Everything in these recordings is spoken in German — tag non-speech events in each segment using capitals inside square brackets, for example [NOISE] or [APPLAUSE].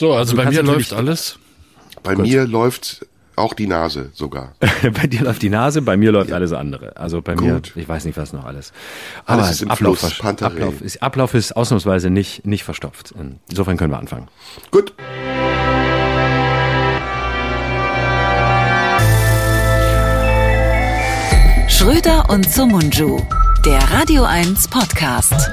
So, also bei mir läuft alles. Bei Gut. mir läuft auch die Nase sogar. [LAUGHS] bei dir läuft die Nase, bei mir läuft ja. alles andere. Also bei Gut. mir, ich weiß nicht, was noch alles. Aber alles ist im Ablauf, Fluss, Ablauf, ist, Ablauf ist ausnahmsweise nicht, nicht verstopft. Insofern können wir anfangen. Gut. Schröder und Sumunju, der Radio 1 Podcast.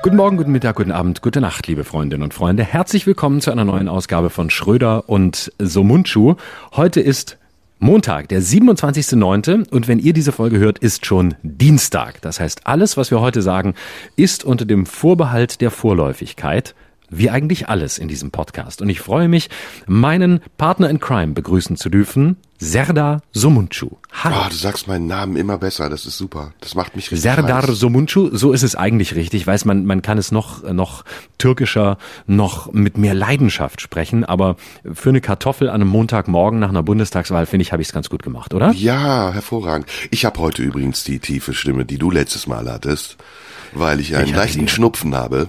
Guten Morgen, guten Mittag, guten Abend, gute Nacht, liebe Freundinnen und Freunde. Herzlich willkommen zu einer neuen Ausgabe von Schröder und Somunchu. Heute ist Montag, der 27.09. und wenn ihr diese Folge hört, ist schon Dienstag. Das heißt, alles, was wir heute sagen, ist unter dem Vorbehalt der Vorläufigkeit wie eigentlich alles in diesem Podcast. Und ich freue mich, meinen Partner in Crime begrüßen zu dürfen, Serdar Somuncu. Hallo. Oh, du sagst meinen Namen immer besser, das ist super. Das macht mich richtig Serdar heiß. Somuncu, so ist es eigentlich richtig. Ich weiß, man, man kann es noch, noch türkischer, noch mit mehr Leidenschaft sprechen, aber für eine Kartoffel an einem Montagmorgen nach einer Bundestagswahl, finde ich, habe ich es ganz gut gemacht, oder? Ja, hervorragend. Ich habe heute übrigens die tiefe Stimme, die du letztes Mal hattest, weil ich einen ich leichten Schnupfen habe.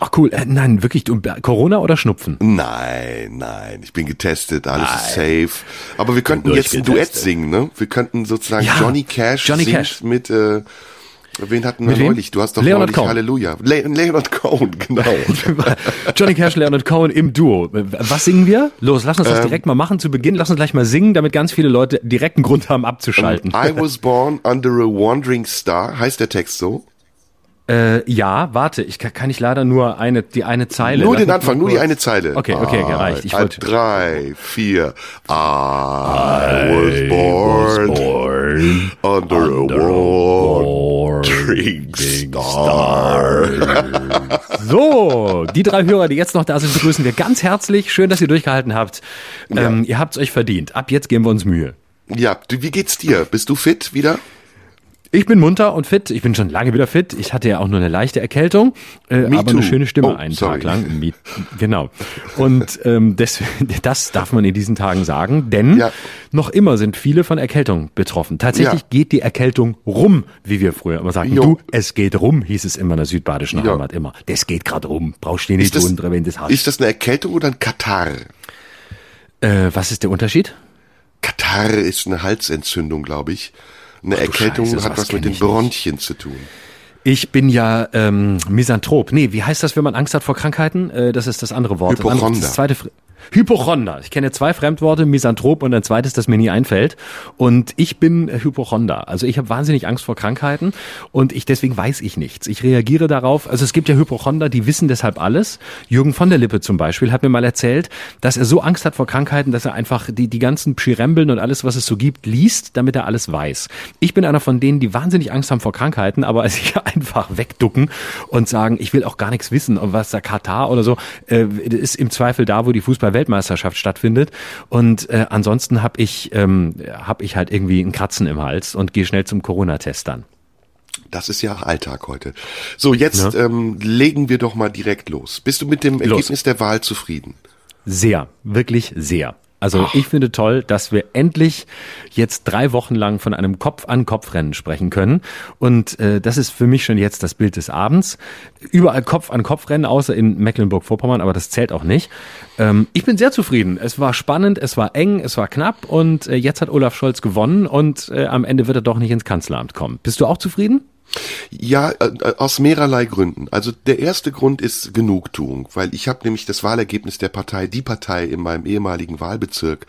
Ach cool, äh, nein, wirklich, du, Corona oder Schnupfen? Nein, nein, ich bin getestet, alles nein. ist safe. Aber wir könnten jetzt ein Duett singen, ne? Wir könnten sozusagen ja, Johnny Cash, Johnny Cash. mit, äh, wen hatten wir neulich? Du hast doch Leonard neulich Cohen. Halleluja. Le Leonard Cohen, [LAUGHS] genau. [LAUGHS] Johnny Cash, Leonard Cohen im Duo. Was singen wir? Los, lass uns das ähm, direkt mal machen zu Beginn. Lass uns gleich mal singen, damit ganz viele Leute direkt einen Grund haben abzuschalten. I was born under a wandering star, heißt der Text so? Äh, ja, warte, ich kann, kann ich leider nur eine, die eine Zeile. Nur den Anfang, nur die eine Zeile. Okay, okay, gereicht. Ich wollte. Drei, vier. I, was born, was born under, under a wandering star. so, die drei Hörer, die jetzt noch da sind, begrüßen wir ganz herzlich. Schön, dass ihr durchgehalten habt. Ja. Ähm, ihr habt's euch verdient. Ab jetzt geben wir uns Mühe. Ja, wie geht's dir? Bist du fit wieder? Ich bin munter und fit. Ich bin schon lange wieder fit. Ich hatte ja auch nur eine leichte Erkältung, äh, aber too. eine schöne Stimme oh, einen sorry. Tag lang. [LAUGHS] Me, genau. Und ähm, das, [LAUGHS] das darf man in diesen Tagen sagen, denn ja. noch immer sind viele von Erkältung betroffen. Tatsächlich ja. geht die Erkältung rum, wie wir früher immer sagen. Jo. Du, es geht rum, hieß es immer in der südbadischen ja. Heimat immer. Das geht gerade rum. Brauchst du nicht tun, wenn das hast. Ist das eine Erkältung oder ein Katar? Äh, was ist der Unterschied? Katar ist eine Halsentzündung, glaube ich. Eine Ach, Erkältung Scheiße, hat was mit den Bronchien nicht. zu tun. Ich bin ja ähm, Misanthrop. Nee, wie heißt das, wenn man Angst hat vor Krankheiten? Äh, das ist das andere Wort. Hypochonder. Das zweite, Hypochonder. Ich kenne zwei Fremdworte, Misanthrop und ein zweites, das mir nie einfällt. Und ich bin Hypochonder. Also ich habe wahnsinnig Angst vor Krankheiten und ich deswegen weiß ich nichts. Ich reagiere darauf. Also es gibt ja Hypochonder, die wissen deshalb alles. Jürgen von der Lippe zum Beispiel hat mir mal erzählt, dass er so Angst hat vor Krankheiten, dass er einfach die, die ganzen Pschirembeln und alles, was es so gibt, liest, damit er alles weiß. Ich bin einer von denen, die wahnsinnig Angst haben vor Krankheiten, aber [LAUGHS] sich einfach wegducken und sagen, ich will auch gar nichts wissen, was der Katar oder so, äh, ist im Zweifel da, wo die Fußball Weltmeisterschaft stattfindet. Und äh, ansonsten habe ich, ähm, hab ich halt irgendwie einen Kratzen im Hals und gehe schnell zum Corona-Test dann. Das ist ja Alltag heute. So, jetzt ja. ähm, legen wir doch mal direkt los. Bist du mit dem Ergebnis los. der Wahl zufrieden? Sehr, wirklich sehr. Also Ach. ich finde toll, dass wir endlich jetzt drei Wochen lang von einem Kopf-an-Kopf-Rennen sprechen können. Und äh, das ist für mich schon jetzt das Bild des Abends. Überall Kopf-an-Kopf-Rennen, außer in Mecklenburg-Vorpommern, aber das zählt auch nicht. Ähm, ich bin sehr zufrieden. Es war spannend, es war eng, es war knapp und äh, jetzt hat Olaf Scholz gewonnen und äh, am Ende wird er doch nicht ins Kanzleramt kommen. Bist du auch zufrieden? Ja, äh, äh, aus mehrerlei Gründen. Also der erste Grund ist Genugtuung, weil ich habe nämlich das Wahlergebnis der Partei, die Partei in meinem ehemaligen Wahlbezirk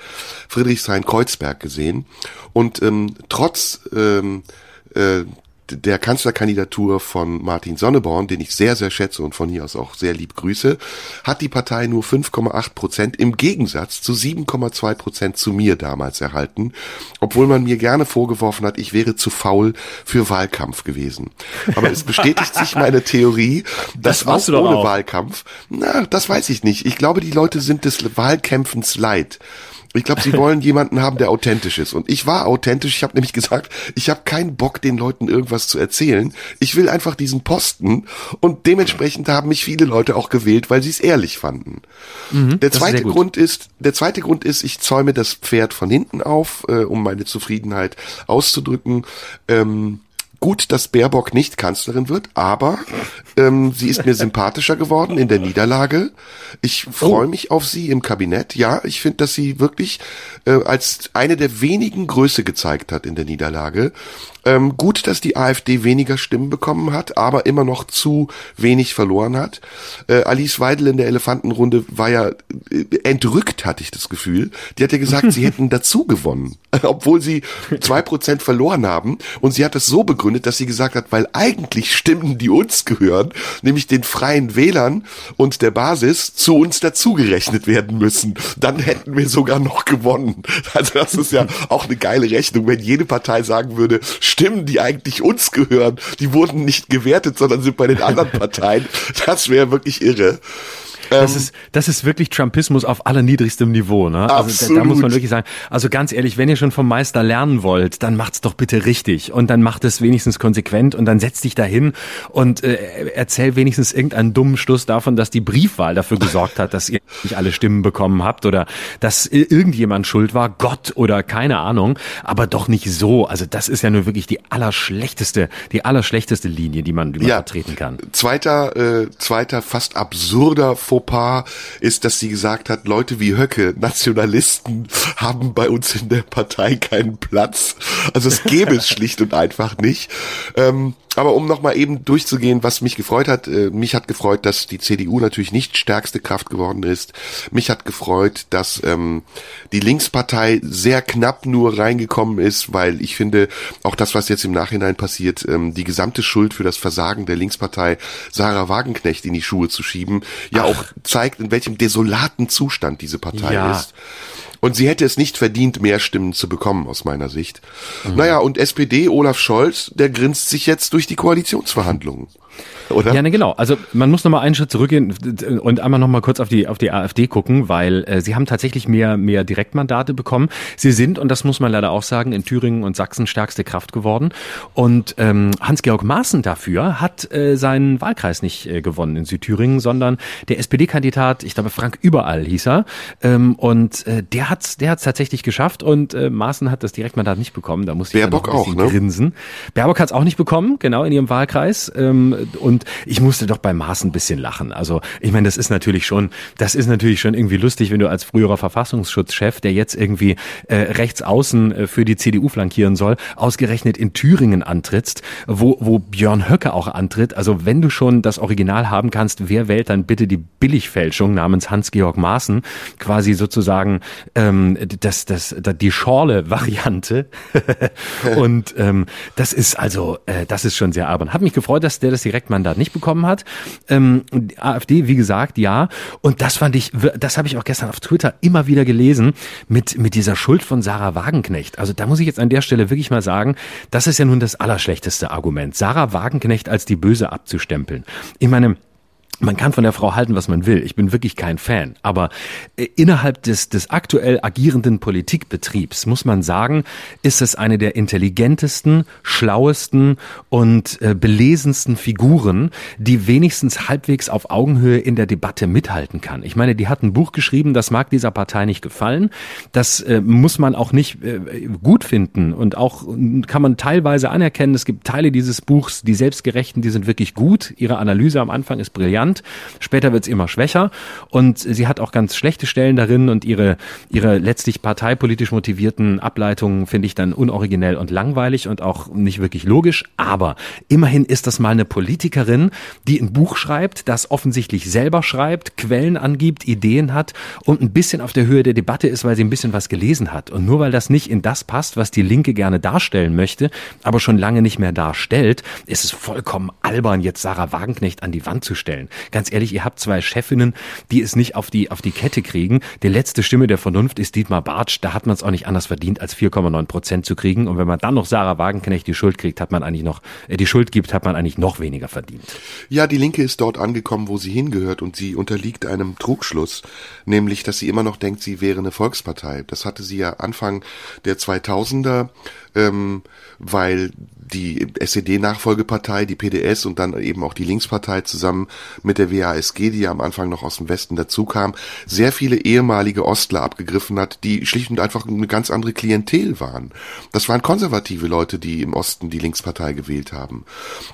Friedrichshain-Kreuzberg gesehen und ähm, trotz ähm, äh, der Kanzlerkandidatur von Martin Sonneborn, den ich sehr, sehr schätze und von hier aus auch sehr lieb grüße, hat die Partei nur 5,8 Prozent im Gegensatz zu 7,2 Prozent zu mir damals erhalten, obwohl man mir gerne vorgeworfen hat, ich wäre zu faul für Wahlkampf gewesen. Aber es bestätigt sich meine Theorie, dass das auch ohne auch. Wahlkampf, na, das weiß ich nicht. Ich glaube, die Leute sind des Wahlkämpfens leid. Ich glaube, sie wollen jemanden haben, der authentisch ist. Und ich war authentisch. Ich habe nämlich gesagt, ich habe keinen Bock, den Leuten irgendwas zu erzählen. Ich will einfach diesen Posten. Und dementsprechend haben mich viele Leute auch gewählt, weil sie es ehrlich fanden. Mhm, der zweite ist Grund ist, der zweite Grund ist, ich zäume das Pferd von hinten auf, äh, um meine Zufriedenheit auszudrücken. Ähm, gut, dass Baerbock nicht Kanzlerin wird, aber ähm, sie ist mir sympathischer geworden in der Niederlage. Ich freue mich auf sie im Kabinett. Ja, ich finde, dass sie wirklich äh, als eine der wenigen Größe gezeigt hat in der Niederlage. Ähm, gut, dass die AfD weniger Stimmen bekommen hat, aber immer noch zu wenig verloren hat. Äh, Alice Weidel in der Elefantenrunde war ja äh, entrückt, hatte ich das Gefühl. Die hat ja gesagt, sie hätten dazu gewonnen, [LAUGHS] obwohl sie zwei Prozent verloren haben. Und sie hat das so begründet, dass sie gesagt hat, weil eigentlich Stimmen, die uns gehören, nämlich den freien Wählern und der Basis, zu uns dazugerechnet werden müssen. Dann hätten wir sogar noch gewonnen. Also das ist ja auch eine geile Rechnung, wenn jede Partei sagen würde, Stimmen, die eigentlich uns gehören, die wurden nicht gewertet, sondern sind bei den anderen Parteien. Das wäre wirklich irre. Das ähm, ist, das ist wirklich Trumpismus auf allerniedrigstem Niveau. Ne? Also da, da, muss man wirklich sagen, also ganz ehrlich, wenn ihr schon vom Meister lernen wollt, dann macht's doch bitte richtig und dann macht es wenigstens konsequent und dann setz dich dahin und äh, erzähl wenigstens irgendeinen dummen Schluss davon, dass die Briefwahl dafür gesorgt hat, dass ihr nicht alle Stimmen bekommen habt oder dass irgendjemand schuld war, Gott oder keine Ahnung, aber doch nicht so. Also das ist ja nur wirklich die allerschlechteste, die allerschlechteste Linie, die man, die man ja, vertreten kann. Zweiter, äh, zweiter fast absurder Fauxpas ist, dass sie gesagt hat, Leute wie Höcke, Nationalisten, haben bei uns in der Partei keinen Platz. Also es gäbe es schlicht und einfach nicht. Ähm, aber um nochmal eben durchzugehen, was mich gefreut hat, äh, mich hat gefreut, dass die CDU natürlich nicht stärkste Kraft geworden ist. Mich hat gefreut, dass ähm, die Linkspartei sehr knapp nur reingekommen ist, weil ich finde, auch das, was jetzt im Nachhinein passiert, ähm, die gesamte Schuld für das Versagen der Linkspartei Sarah Wagenknecht in die Schuhe zu schieben, ja Ach. auch zeigt, in welchem desolaten Zustand diese Partei ja. ist. Und sie hätte es nicht verdient, mehr Stimmen zu bekommen, aus meiner Sicht. Mhm. Naja, und SPD, Olaf Scholz, der grinst sich jetzt durch die Koalitionsverhandlungen oder? Ja, ne, genau. Also man muss nochmal einen Schritt zurückgehen und einmal nochmal kurz auf die, auf die AfD gucken, weil äh, sie haben tatsächlich mehr, mehr Direktmandate bekommen. Sie sind, und das muss man leider auch sagen, in Thüringen und Sachsen stärkste Kraft geworden. Und ähm, Hans-Georg Maaßen dafür hat äh, seinen Wahlkreis nicht äh, gewonnen in Südthüringen, sondern der SPD-Kandidat, ich glaube Frank Überall hieß er, ähm, und äh, der hat's, der hat's tatsächlich geschafft und äh, Maaßen hat das Direktmandat nicht bekommen. Da muss ich Baerbock auch, ne? grinsen. Baerbock hat's auch nicht bekommen, genau in ihrem Wahlkreis. Ähm, und ich musste doch bei Maß ein bisschen lachen. Also ich meine, das ist natürlich schon, das ist natürlich schon irgendwie lustig, wenn du als früherer Verfassungsschutzchef, der jetzt irgendwie äh, rechts außen äh, für die CDU flankieren soll, ausgerechnet in Thüringen antrittst, wo, wo Björn Höcke auch antritt. Also wenn du schon das Original haben kannst, wer wählt dann bitte die Billigfälschung namens Hans-Georg Maaßen, quasi sozusagen ähm, das, das, das, die Schorle-Variante. [LAUGHS] Und ähm, das ist also, äh, das ist schon sehr albern. Hat mich gefreut, dass der das Direktmandat nicht bekommen hat. Ähm, AfD, wie gesagt, ja. Und das fand ich, das habe ich auch gestern auf Twitter immer wieder gelesen mit, mit dieser Schuld von Sarah Wagenknecht. Also da muss ich jetzt an der Stelle wirklich mal sagen, das ist ja nun das allerschlechteste Argument. Sarah Wagenknecht als die Böse abzustempeln. Ich meine, man kann von der Frau halten, was man will. Ich bin wirklich kein Fan. Aber äh, innerhalb des, des aktuell agierenden Politikbetriebs muss man sagen, ist es eine der intelligentesten, schlauesten und äh, belesensten Figuren, die wenigstens halbwegs auf Augenhöhe in der Debatte mithalten kann. Ich meine, die hat ein Buch geschrieben, das mag dieser Partei nicht gefallen. Das äh, muss man auch nicht äh, gut finden und auch kann man teilweise anerkennen. Es gibt Teile dieses Buchs, die selbstgerechten, die sind wirklich gut. Ihre Analyse am Anfang ist brillant brillant. Später wird es immer schwächer und sie hat auch ganz schlechte Stellen darin und ihre, ihre letztlich parteipolitisch motivierten Ableitungen finde ich dann unoriginell und langweilig und auch nicht wirklich logisch. Aber immerhin ist das mal eine Politikerin, die ein Buch schreibt, das offensichtlich selber schreibt, Quellen angibt, Ideen hat und ein bisschen auf der Höhe der Debatte ist, weil sie ein bisschen was gelesen hat. Und nur weil das nicht in das passt, was die Linke gerne darstellen möchte, aber schon lange nicht mehr darstellt, ist es vollkommen albern, jetzt Sarah Wagenknecht an die Wand zu stellen. Ganz ehrlich, ihr habt zwei Chefinnen, die es nicht auf die, auf die Kette kriegen. Die letzte Stimme der Vernunft ist Dietmar Bartsch. Da hat man es auch nicht anders verdient, als 4,9 Prozent zu kriegen. Und wenn man dann noch Sarah Wagenknecht die Schuld kriegt, hat man eigentlich noch, äh, die Schuld gibt, hat man eigentlich noch weniger verdient. Ja, die Linke ist dort angekommen, wo sie hingehört und sie unterliegt einem Trugschluss, nämlich, dass sie immer noch denkt, sie wäre eine Volkspartei. Das hatte sie ja Anfang der 2000er ähm, weil die SED-Nachfolgepartei, die PDS und dann eben auch die Linkspartei zusammen mit der WASG, die ja am Anfang noch aus dem Westen dazu kam, sehr viele ehemalige Ostler abgegriffen hat, die schlicht und einfach eine ganz andere Klientel waren. Das waren konservative Leute, die im Osten die Linkspartei gewählt haben.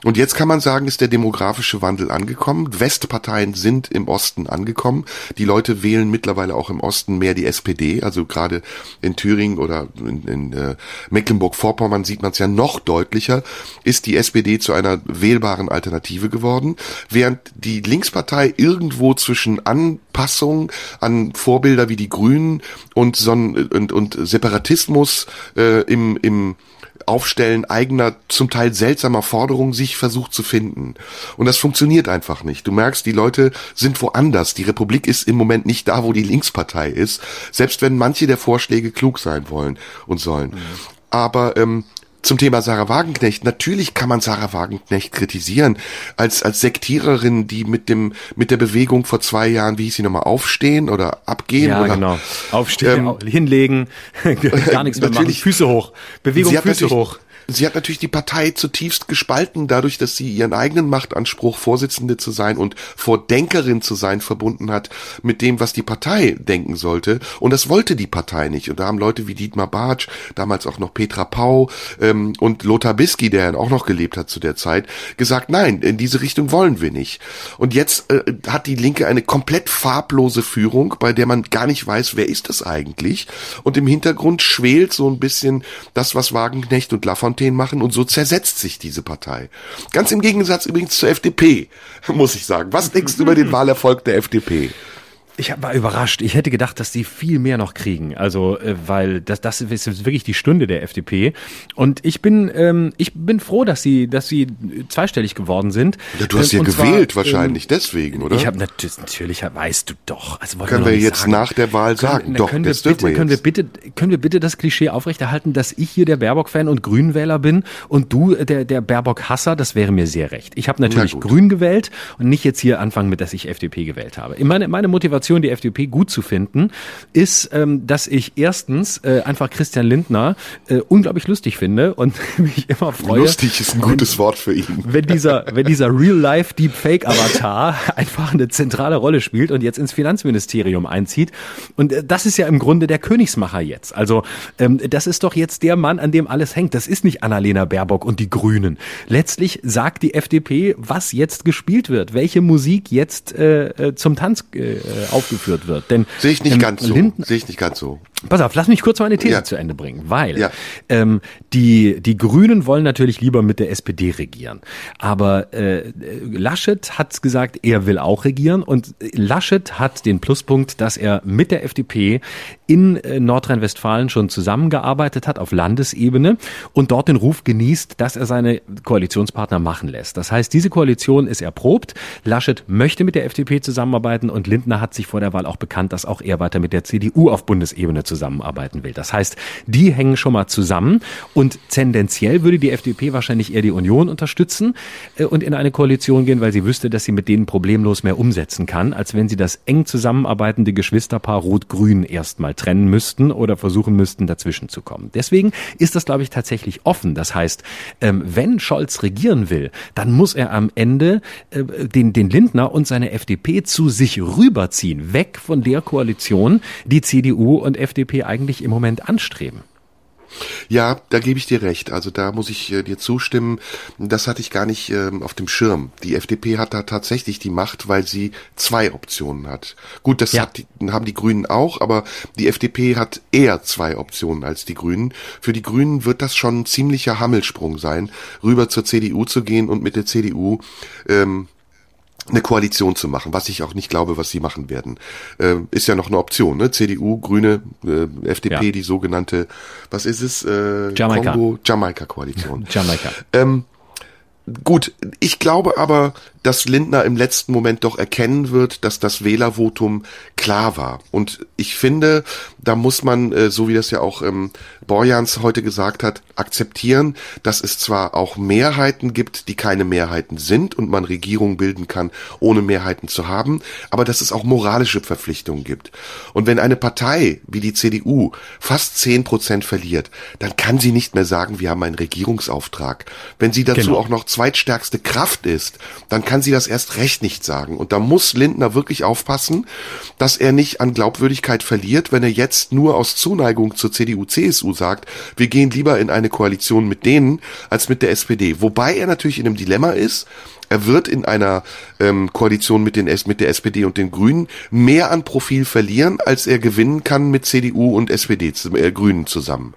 Und jetzt kann man sagen, ist der demografische Wandel angekommen. Westparteien sind im Osten angekommen. Die Leute wählen mittlerweile auch im Osten mehr die SPD, also gerade in Thüringen oder in, in äh, Mecklenburg-Vorpommern sieht man es ja noch deutlicher, ist die SPD zu einer wählbaren Alternative geworden, während die Linkspartei irgendwo zwischen Anpassung an Vorbilder wie die Grünen und, Son und, und Separatismus äh, im, im Aufstellen eigener, zum Teil seltsamer Forderungen sich versucht zu finden. Und das funktioniert einfach nicht. Du merkst, die Leute sind woanders. Die Republik ist im Moment nicht da, wo die Linkspartei ist, selbst wenn manche der Vorschläge klug sein wollen und sollen. Mhm. Aber ähm, zum Thema Sarah Wagenknecht. Natürlich kann man Sarah Wagenknecht kritisieren als als Sektiererin, die mit dem mit der Bewegung vor zwei Jahren, wie hieß sie nochmal, aufstehen oder abgehen ja, oder genau. aufstehen, ähm, hinlegen, [LAUGHS] gar nichts mehr machen, Füße hoch, Bewegung Füße hoch. Sie hat natürlich die Partei zutiefst gespalten, dadurch, dass sie ihren eigenen Machtanspruch, Vorsitzende zu sein und Vordenkerin zu sein, verbunden hat mit dem, was die Partei denken sollte. Und das wollte die Partei nicht. Und da haben Leute wie Dietmar Bartsch, damals auch noch Petra Pau ähm, und Lothar Bisky, der auch noch gelebt hat zu der Zeit, gesagt, nein, in diese Richtung wollen wir nicht. Und jetzt äh, hat die Linke eine komplett farblose Führung, bei der man gar nicht weiß, wer ist das eigentlich. Und im Hintergrund schwelt so ein bisschen das, was Wagenknecht und Lafontaine Fontaine machen und so zersetzt sich diese Partei. Ganz im Gegensatz übrigens zur FDP, [LAUGHS] muss ich sagen. Was denkst du über den [LAUGHS] Wahlerfolg der FDP? Ich war überrascht. Ich hätte gedacht, dass die viel mehr noch kriegen. Also, äh, weil das, das ist wirklich die Stunde der FDP. Und ich bin, ähm, ich bin froh, dass sie, dass sie zweistellig geworden sind. Ja, du hast ja gewählt zwar, wahrscheinlich ähm, deswegen, oder? Ich habe natürlich, natürlich, weißt du doch. Also können wir, jetzt sagen. nach der Wahl sagen? Können, doch, können wir bitte, wir können wir bitte, können wir bitte das Klischee aufrechterhalten, dass ich hier der Baerbock-Fan und Grünwähler bin und du der der Baerbock-Hasser? Das wäre mir sehr recht. Ich habe natürlich Grün gewählt und nicht jetzt hier anfangen mit, dass ich FDP gewählt habe. Meine, meine Motivation Motivation, die FDP gut zu finden, ist, ähm, dass ich erstens äh, einfach Christian Lindner äh, unglaublich lustig finde und [LAUGHS] mich immer freue. Lustig ist ein gutes Wort für ihn. Wenn dieser, wenn dieser Real-Life Deepfake-Avatar [LAUGHS] einfach eine zentrale Rolle spielt und jetzt ins Finanzministerium einzieht. Und äh, das ist ja im Grunde der Königsmacher jetzt. Also ähm, das ist doch jetzt der Mann, an dem alles hängt. Das ist nicht Annalena Baerbock und die Grünen. Letztlich sagt die FDP, was jetzt gespielt wird, welche Musik jetzt äh, äh zum Tanz äh, aufgeführt wird. Denn sehe ich nicht ähm, ganz so. Sehe ich nicht ganz so. Pass auf, lass mich kurz meine These ja. zu Ende bringen, weil ja. ähm, die die Grünen wollen natürlich lieber mit der SPD regieren, aber äh, Laschet hat gesagt, er will auch regieren und Laschet hat den Pluspunkt, dass er mit der FDP in äh, Nordrhein-Westfalen schon zusammengearbeitet hat auf Landesebene und dort den Ruf genießt, dass er seine Koalitionspartner machen lässt. Das heißt, diese Koalition ist erprobt. Laschet möchte mit der FDP zusammenarbeiten und Lindner hat sich vor der Wahl auch bekannt, dass auch er weiter mit der CDU auf Bundesebene zusammenarbeiten will. Das heißt, die hängen schon mal zusammen und tendenziell würde die FDP wahrscheinlich eher die Union unterstützen äh, und in eine Koalition gehen, weil sie wüsste, dass sie mit denen problemlos mehr umsetzen kann, als wenn sie das eng zusammenarbeitende Geschwisterpaar Rot-Grün erstmal trennen müssten oder versuchen müssten, dazwischen zu kommen. Deswegen ist das, glaube ich, tatsächlich offen. Das heißt, ähm, wenn Scholz regieren will, dann muss er am Ende äh, den, den Lindner und seine FDP zu sich rüberziehen, weg von der Koalition, die CDU und FDP eigentlich im Moment anstreben. Ja, da gebe ich dir recht. Also da muss ich äh, dir zustimmen. Das hatte ich gar nicht ähm, auf dem Schirm. Die FDP hat da tatsächlich die Macht, weil sie zwei Optionen hat. Gut, das ja. hat, haben die Grünen auch, aber die FDP hat eher zwei Optionen als die Grünen. Für die Grünen wird das schon ein ziemlicher Hammelsprung sein, rüber zur CDU zu gehen und mit der CDU ähm, eine Koalition zu machen, was ich auch nicht glaube, was sie machen werden. Äh, ist ja noch eine Option, ne? CDU, Grüne, äh, FDP, ja. die sogenannte, was ist es? Äh, Jamaika. Kongo, Jamaika-Koalition. [LAUGHS] Jamaika. Ähm, gut, ich glaube aber, dass Lindner im letzten Moment doch erkennen wird, dass das Wählervotum klar war. Und ich finde, da muss man, äh, so wie das ja auch ähm, Borjans heute gesagt hat, akzeptieren, dass es zwar auch Mehrheiten gibt, die keine Mehrheiten sind und man Regierungen bilden kann, ohne Mehrheiten zu haben, aber dass es auch moralische Verpflichtungen gibt. Und wenn eine Partei wie die CDU fast zehn Prozent verliert, dann kann sie nicht mehr sagen, wir haben einen Regierungsauftrag. Wenn sie dazu genau. auch noch zweitstärkste Kraft ist, dann kann sie das erst recht nicht sagen. Und da muss Lindner wirklich aufpassen, dass er nicht an Glaubwürdigkeit verliert, wenn er jetzt nur aus Zuneigung zur CDU, CSU sagt, wir gehen lieber in eine Koalition mit denen als mit der SPD. Wobei er natürlich in einem Dilemma ist, er wird in einer ähm, Koalition mit, den, mit der SPD und den Grünen mehr an Profil verlieren, als er gewinnen kann mit CDU und SPD, äh, Grünen zusammen.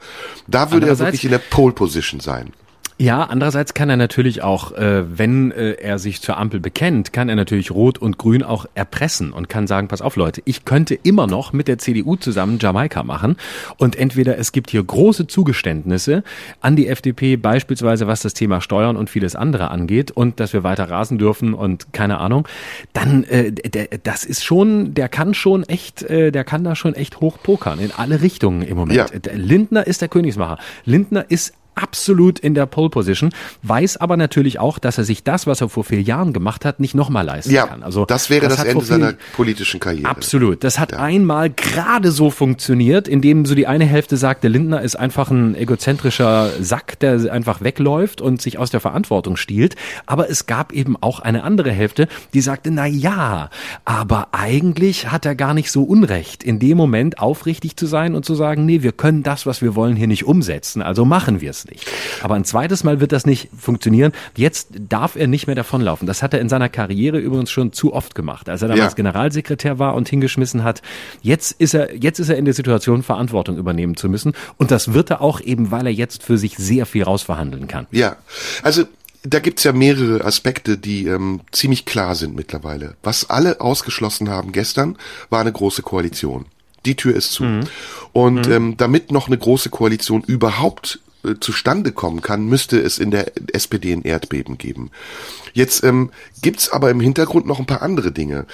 Da würde er wirklich in der Pole Position sein. Ja, andererseits kann er natürlich auch, äh, wenn äh, er sich zur Ampel bekennt, kann er natürlich Rot und Grün auch erpressen und kann sagen, pass auf Leute, ich könnte immer noch mit der CDU zusammen Jamaika machen und entweder es gibt hier große Zugeständnisse an die FDP, beispielsweise was das Thema Steuern und vieles andere angeht und dass wir weiter rasen dürfen und keine Ahnung, dann äh, der, das ist schon, der kann schon echt, äh, der kann da schon echt hoch pokern in alle Richtungen im Moment. Ja. Lindner ist der Königsmacher. Lindner ist absolut in der Pole Position, weiß aber natürlich auch, dass er sich das, was er vor vier Jahren gemacht hat, nicht nochmal leisten ja, kann. Also das wäre das, das Ende seiner politischen Karriere. Absolut. Das hat ja. einmal gerade so funktioniert, indem so die eine Hälfte sagte, Lindner ist einfach ein egozentrischer Sack, der einfach wegläuft und sich aus der Verantwortung stiehlt. Aber es gab eben auch eine andere Hälfte, die sagte, na ja, aber eigentlich hat er gar nicht so Unrecht, in dem Moment aufrichtig zu sein und zu sagen, nee, wir können das, was wir wollen, hier nicht umsetzen. Also machen wir es nicht. Aber ein zweites Mal wird das nicht funktionieren. Jetzt darf er nicht mehr davonlaufen. Das hat er in seiner Karriere übrigens schon zu oft gemacht. Als er damals ja. Generalsekretär war und hingeschmissen hat, jetzt ist er, jetzt ist er in der Situation, Verantwortung übernehmen zu müssen. Und das wird er auch eben, weil er jetzt für sich sehr viel rausverhandeln kann. Ja, also da gibt's ja mehrere Aspekte, die ähm, ziemlich klar sind mittlerweile. Was alle ausgeschlossen haben gestern, war eine große Koalition. Die Tür ist zu. Mhm. Und mhm. Ähm, damit noch eine große Koalition überhaupt äh, zustande kommen kann, müsste es in der SPD ein Erdbeben geben. Jetzt ähm, gibt's aber im Hintergrund noch ein paar andere Dinge.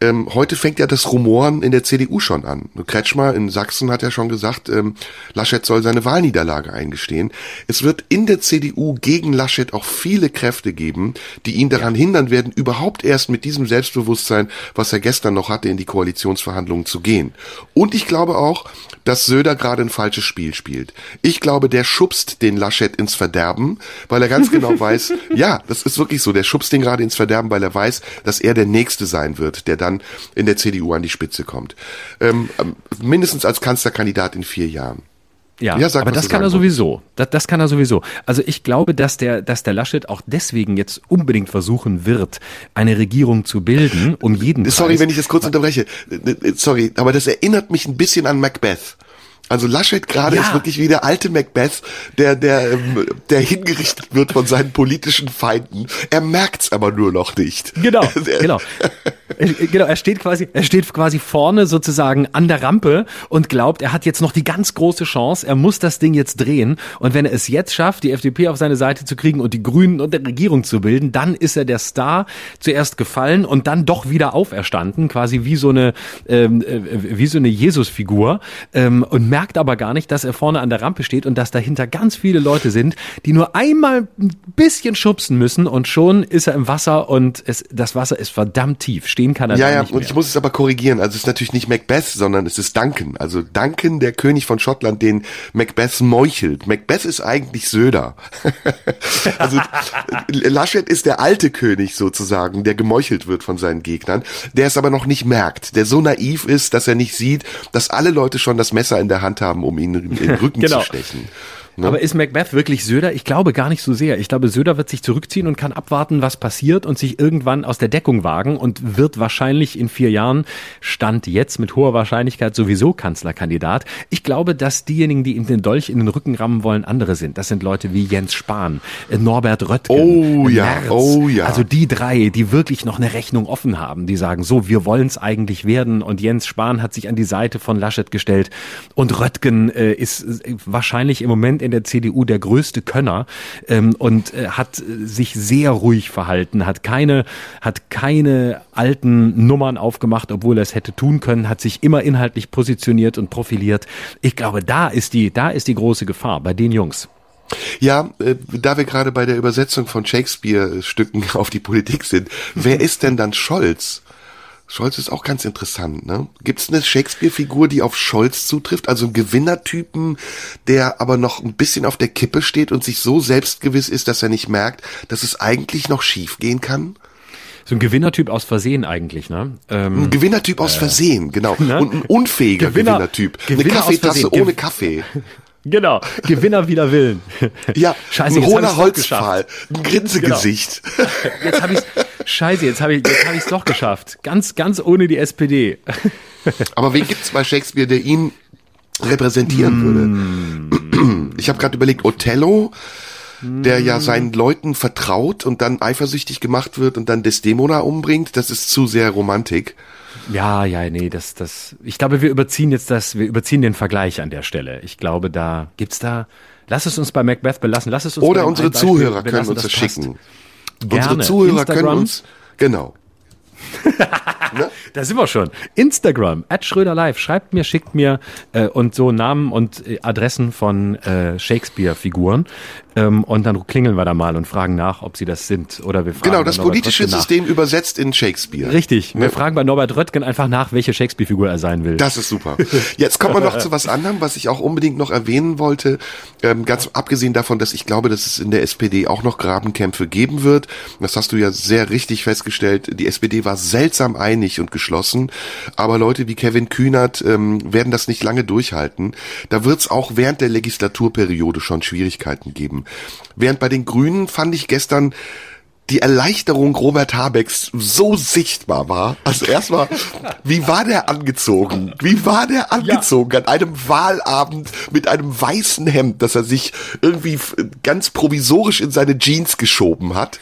Ähm, heute fängt ja das Rumoren in der CDU schon an. Kretschmer in Sachsen hat ja schon gesagt, ähm, Laschet soll seine Wahlniederlage eingestehen. Es wird in der CDU gegen Laschet auch viele Kräfte geben, die ihn daran hindern werden, überhaupt erst mit diesem Selbstbewusstsein, was er gestern noch hatte, in die Koalitionsverhandlungen zu gehen. Und ich glaube auch, dass Söder gerade ein falsches Spiel spielt. Ich glaube, der schubst den Laschet ins Verderben, weil er ganz genau weiß, [LAUGHS] ja, das ist wirklich so, der schubst den gerade ins Verderben, weil er weiß, dass er der Nächste sein wird, der dann in der CDU an die Spitze kommt. Ähm, ähm, mindestens als Kanzlerkandidat in vier Jahren. Ja, ja sag, aber das kann er sowieso. Das, das kann er sowieso. Also ich glaube, dass der, dass der Laschet auch deswegen jetzt unbedingt versuchen wird, eine Regierung zu bilden, um jeden. Sorry, Preis. wenn ich das kurz unterbreche. Sorry, aber das erinnert mich ein bisschen an Macbeth. Also Laschet gerade ja. ist wirklich wie der alte Macbeth, der, der, ähm, der hingerichtet wird von seinen politischen Feinden. Er merkt's aber nur noch nicht. Genau, [LAUGHS] genau. Genau, er steht quasi, er steht quasi vorne sozusagen an der Rampe und glaubt, er hat jetzt noch die ganz große Chance. Er muss das Ding jetzt drehen. Und wenn er es jetzt schafft, die FDP auf seine Seite zu kriegen und die Grünen und der Regierung zu bilden, dann ist er der Star zuerst gefallen und dann doch wieder auferstanden, quasi wie so eine, ähm, äh, wie so eine Jesusfigur ähm, und merkt aber gar nicht, dass er vorne an der Rampe steht und dass dahinter ganz viele Leute sind, die nur einmal ein bisschen schubsen müssen und schon ist er im Wasser und es, das Wasser ist verdammt tief. Stehen kann er ja, ja, nicht und ich muss es aber korrigieren. Also es ist natürlich nicht Macbeth, sondern es ist Duncan. Also Duncan, der König von Schottland, den Macbeth meuchelt. Macbeth ist eigentlich Söder. [LAUGHS] also Laschet ist der alte König sozusagen, der gemeuchelt wird von seinen Gegnern, der es aber noch nicht merkt, der so naiv ist, dass er nicht sieht, dass alle Leute schon das Messer in der Hand haben, um ihn in den Rücken [LAUGHS] genau. zu stechen. Ne? Aber ist Macbeth wirklich Söder? Ich glaube gar nicht so sehr. Ich glaube, Söder wird sich zurückziehen und kann abwarten, was passiert und sich irgendwann aus der Deckung wagen und wird wahrscheinlich in vier Jahren, Stand jetzt mit hoher Wahrscheinlichkeit sowieso Kanzlerkandidat. Ich glaube, dass diejenigen, die ihm den Dolch in den Rücken rammen wollen, andere sind. Das sind Leute wie Jens Spahn, äh, Norbert Röttgen, oh, ja, Merz. Oh ja, Also die drei, die wirklich noch eine Rechnung offen haben, die sagen, so, wir wollen es eigentlich werden und Jens Spahn hat sich an die Seite von Laschet gestellt und Röttgen äh, ist äh, wahrscheinlich im Moment in der CDU der größte Könner ähm, und äh, hat sich sehr ruhig verhalten, hat keine, hat keine alten Nummern aufgemacht, obwohl er es hätte tun können, hat sich immer inhaltlich positioniert und profiliert. Ich glaube, da ist die, da ist die große Gefahr bei den Jungs. Ja, äh, da wir gerade bei der Übersetzung von Shakespeare-Stücken [LAUGHS] auf die Politik sind, wer ist denn dann Scholz? Scholz ist auch ganz interessant, ne? Gibt es eine Shakespeare-Figur, die auf Scholz zutrifft? Also einen Gewinnertypen, der aber noch ein bisschen auf der Kippe steht und sich so selbstgewiss ist, dass er nicht merkt, dass es eigentlich noch schief gehen kann? So ein Gewinnertyp aus Versehen eigentlich, ne? Ähm, ein Gewinnertyp aus Versehen, genau. [LAUGHS] Ne? Und ein unfähiger Gewinner- Gewinnertyp. Gewinner eine Kaffeetasse ohne Kaffee. [LAUGHS] Genau, Gewinner wider Willen. Ja, [LAUGHS] Scheiße, ein hohler. Holzpfahl, ein Grinsegesicht. Jetzt habe ich Scheiße, jetzt habe ich jetzt habe ich's doch geschafft. Ganz ganz ohne die SPD. [LAUGHS] Aber wen gibt's bei Shakespeare, der ihn repräsentieren würde? [CLEARS THROAT] Ich habe gerade überlegt, Othello, der ja seinen Leuten vertraut und dann eifersüchtig gemacht wird und dann Desdemona umbringt, das ist zu sehr Romantik. Ja, ja, nee, das das ich glaube, wir überziehen jetzt das wir überziehen den Vergleich an der Stelle. Ich glaube, da gibt's da Lass es uns bei Macbeth belassen. Lass es uns bei Oder unsere Zuhörer können uns das das schicken. Gerne. Unsere Zuhörer Instagram? können uns, genau. [LAUGHS] Da sind wir schon. Instagram, at Schröder Live. Schreibt mir, schickt mir äh, und so Namen und äh, Adressen von äh, Shakespeare-Figuren. Ähm, und dann klingeln wir da mal und fragen nach, ob sie das sind. Oder wir fragen Genau, das politische Röttgen nach. System übersetzt in Shakespeare. Richtig. Wir Ne? fragen bei Norbert Röttgen einfach nach, welche Shakespeare-Figur er sein will. Das ist super. Jetzt kommen wir noch zu was anderem, was ich auch unbedingt noch erwähnen wollte. Ähm, ganz abgesehen davon, dass ich glaube, dass es in der SPD auch noch Grabenkämpfe geben wird. Das hast du ja sehr richtig festgestellt. Die SPD war seltsam einig und geschlossen. Aber Leute wie Kevin Kühnert ähm, werden das nicht lange durchhalten. Da wird es auch während der Legislaturperiode schon Schwierigkeiten geben. Während bei den Grünen fand ich gestern die Erleichterung Robert Habecks so sichtbar war. Also erstmal, wie war der angezogen? Wie war der angezogen an einem Wahlabend mit einem weißen Hemd, das er sich irgendwie ganz provisorisch in seine Jeans geschoben hat?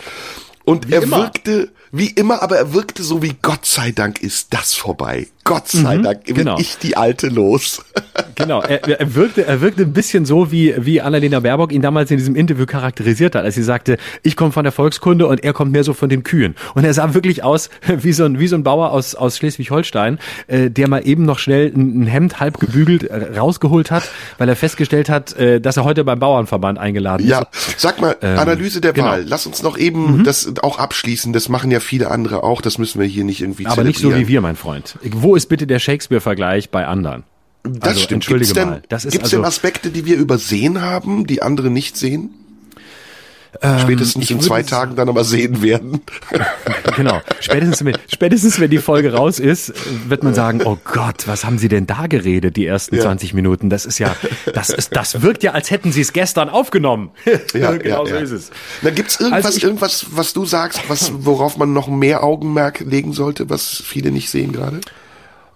Und er immer. wirkte, wie immer, aber er wirkte so wie Gott sei Dank ist das vorbei. Gott sei Dank bin genau. ich die Alte los. [LAUGHS] Genau, er, er wirkte, er wirkte ein bisschen so, wie, wie Annalena Baerbock ihn damals in diesem Interview charakterisiert hat, als sie sagte, ich komme von der Volkskunde und er kommt mehr so von den Kühen. Und er sah wirklich aus [LAUGHS] wie so ein, wie so ein Bauer aus, aus Schleswig-Holstein, äh, der mal eben noch schnell ein, ein Hemd halb gebügelt äh, rausgeholt hat, weil er festgestellt hat, äh, dass er heute beim Bauernverband eingeladen Ja, ist. sag mal, Analyse der genau. Wahl. Lass uns noch eben das auch abschließen. Das machen ja viele andere auch. Das müssen wir hier nicht irgendwie Aber nicht so wie wir, mein Freund. Wo ist bitte der Shakespeare-Vergleich bei anderen? Das Also, stimmt. entschuldige Gibt's denn, mal. Das ist gibt's also- denn Aspekte, die wir übersehen haben, die andere nicht sehen? Spätestens Ähm, ich in zwei Tagen dann aber sehen werden. [LAUGHS] Genau. Spätestens wenn, spätestens wenn die Folge raus ist, wird man sagen, oh Gott, was haben sie denn da geredet, die ersten Ja. 20 Minuten? Das ist ja, das ist, das wirkt ja, als hätten sie es gestern aufgenommen. Ja, [LAUGHS] genau ja, so ja. ist es. Na, gibt's irgendwas, Also ich- irgendwas, was du sagst, was, worauf man noch mehr Augenmerk legen sollte, was viele nicht sehen gerade?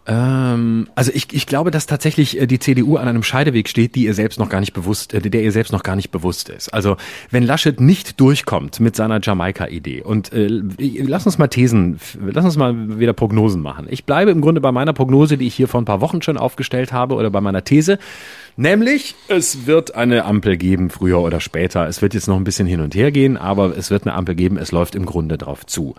Ähm, also ich, ich glaube, dass tatsächlich äh, die CDU an einem Scheideweg steht, die ihr selbst noch gar nicht bewusst, äh, der ihr selbst noch gar nicht bewusst ist. Also wenn Laschet nicht durchkommt mit seiner Jamaika-Idee und äh, lass uns mal Thesen, lass uns mal wieder Prognosen machen. Ich bleibe im Grunde bei meiner Prognose, die ich hier vor ein paar Wochen schon aufgestellt habe oder bei meiner These. Nämlich, es wird eine Ampel geben, früher oder später. Es wird jetzt noch ein bisschen hin und her gehen, aber es wird eine Ampel geben. Es läuft im Grunde drauf zu.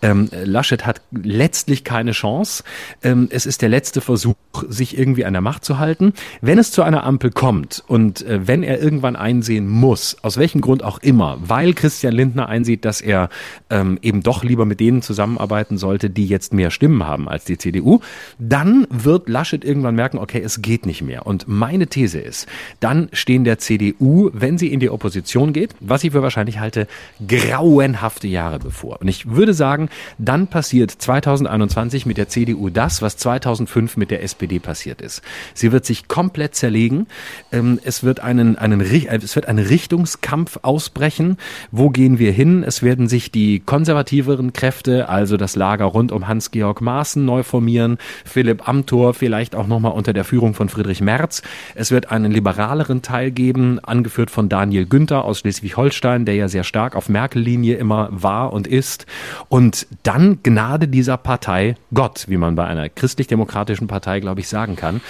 Ähm, Laschet hat letztlich keine Chance. Ähm, es ist der letzte Versuch, sich irgendwie an der Macht zu halten. Wenn es zu einer Ampel kommt und äh, wenn er irgendwann einsehen muss, aus welchem Grund auch immer, weil Christian Lindner einsieht, dass er ähm, eben doch lieber mit denen zusammenarbeiten sollte, die jetzt mehr Stimmen haben als die CDU, dann wird Laschet irgendwann merken, okay, es geht nicht mehr. Und meine These ist, dann stehen der CDU, wenn sie in die Opposition geht, was ich für wahrscheinlich halte, grauenhafte Jahre bevor. Und ich würde sagen, dann passiert 2021 mit der CDU das, was 2005 mit der SPD passiert ist. Sie wird sich komplett zerlegen. Ähm, Es wird einen, einen, äh, es wird ein Richtungskampf ausbrechen. Wo gehen wir hin? Es werden sich die konservativeren Kräfte, also das Lager rund um Hans-Georg Maaßen neu formieren. Philipp Amthor vielleicht auch nochmal unter der Führung von Friedrich Merz. Es wird einen liberaleren Teil geben, angeführt von Daniel Günther aus Schleswig-Holstein, der ja sehr stark auf Merkel-Linie immer war und ist. Und dann Gnade dieser Partei Gott, wie man bei einer christlich christlich-demokratischen Partei, glaube ich, sagen kann.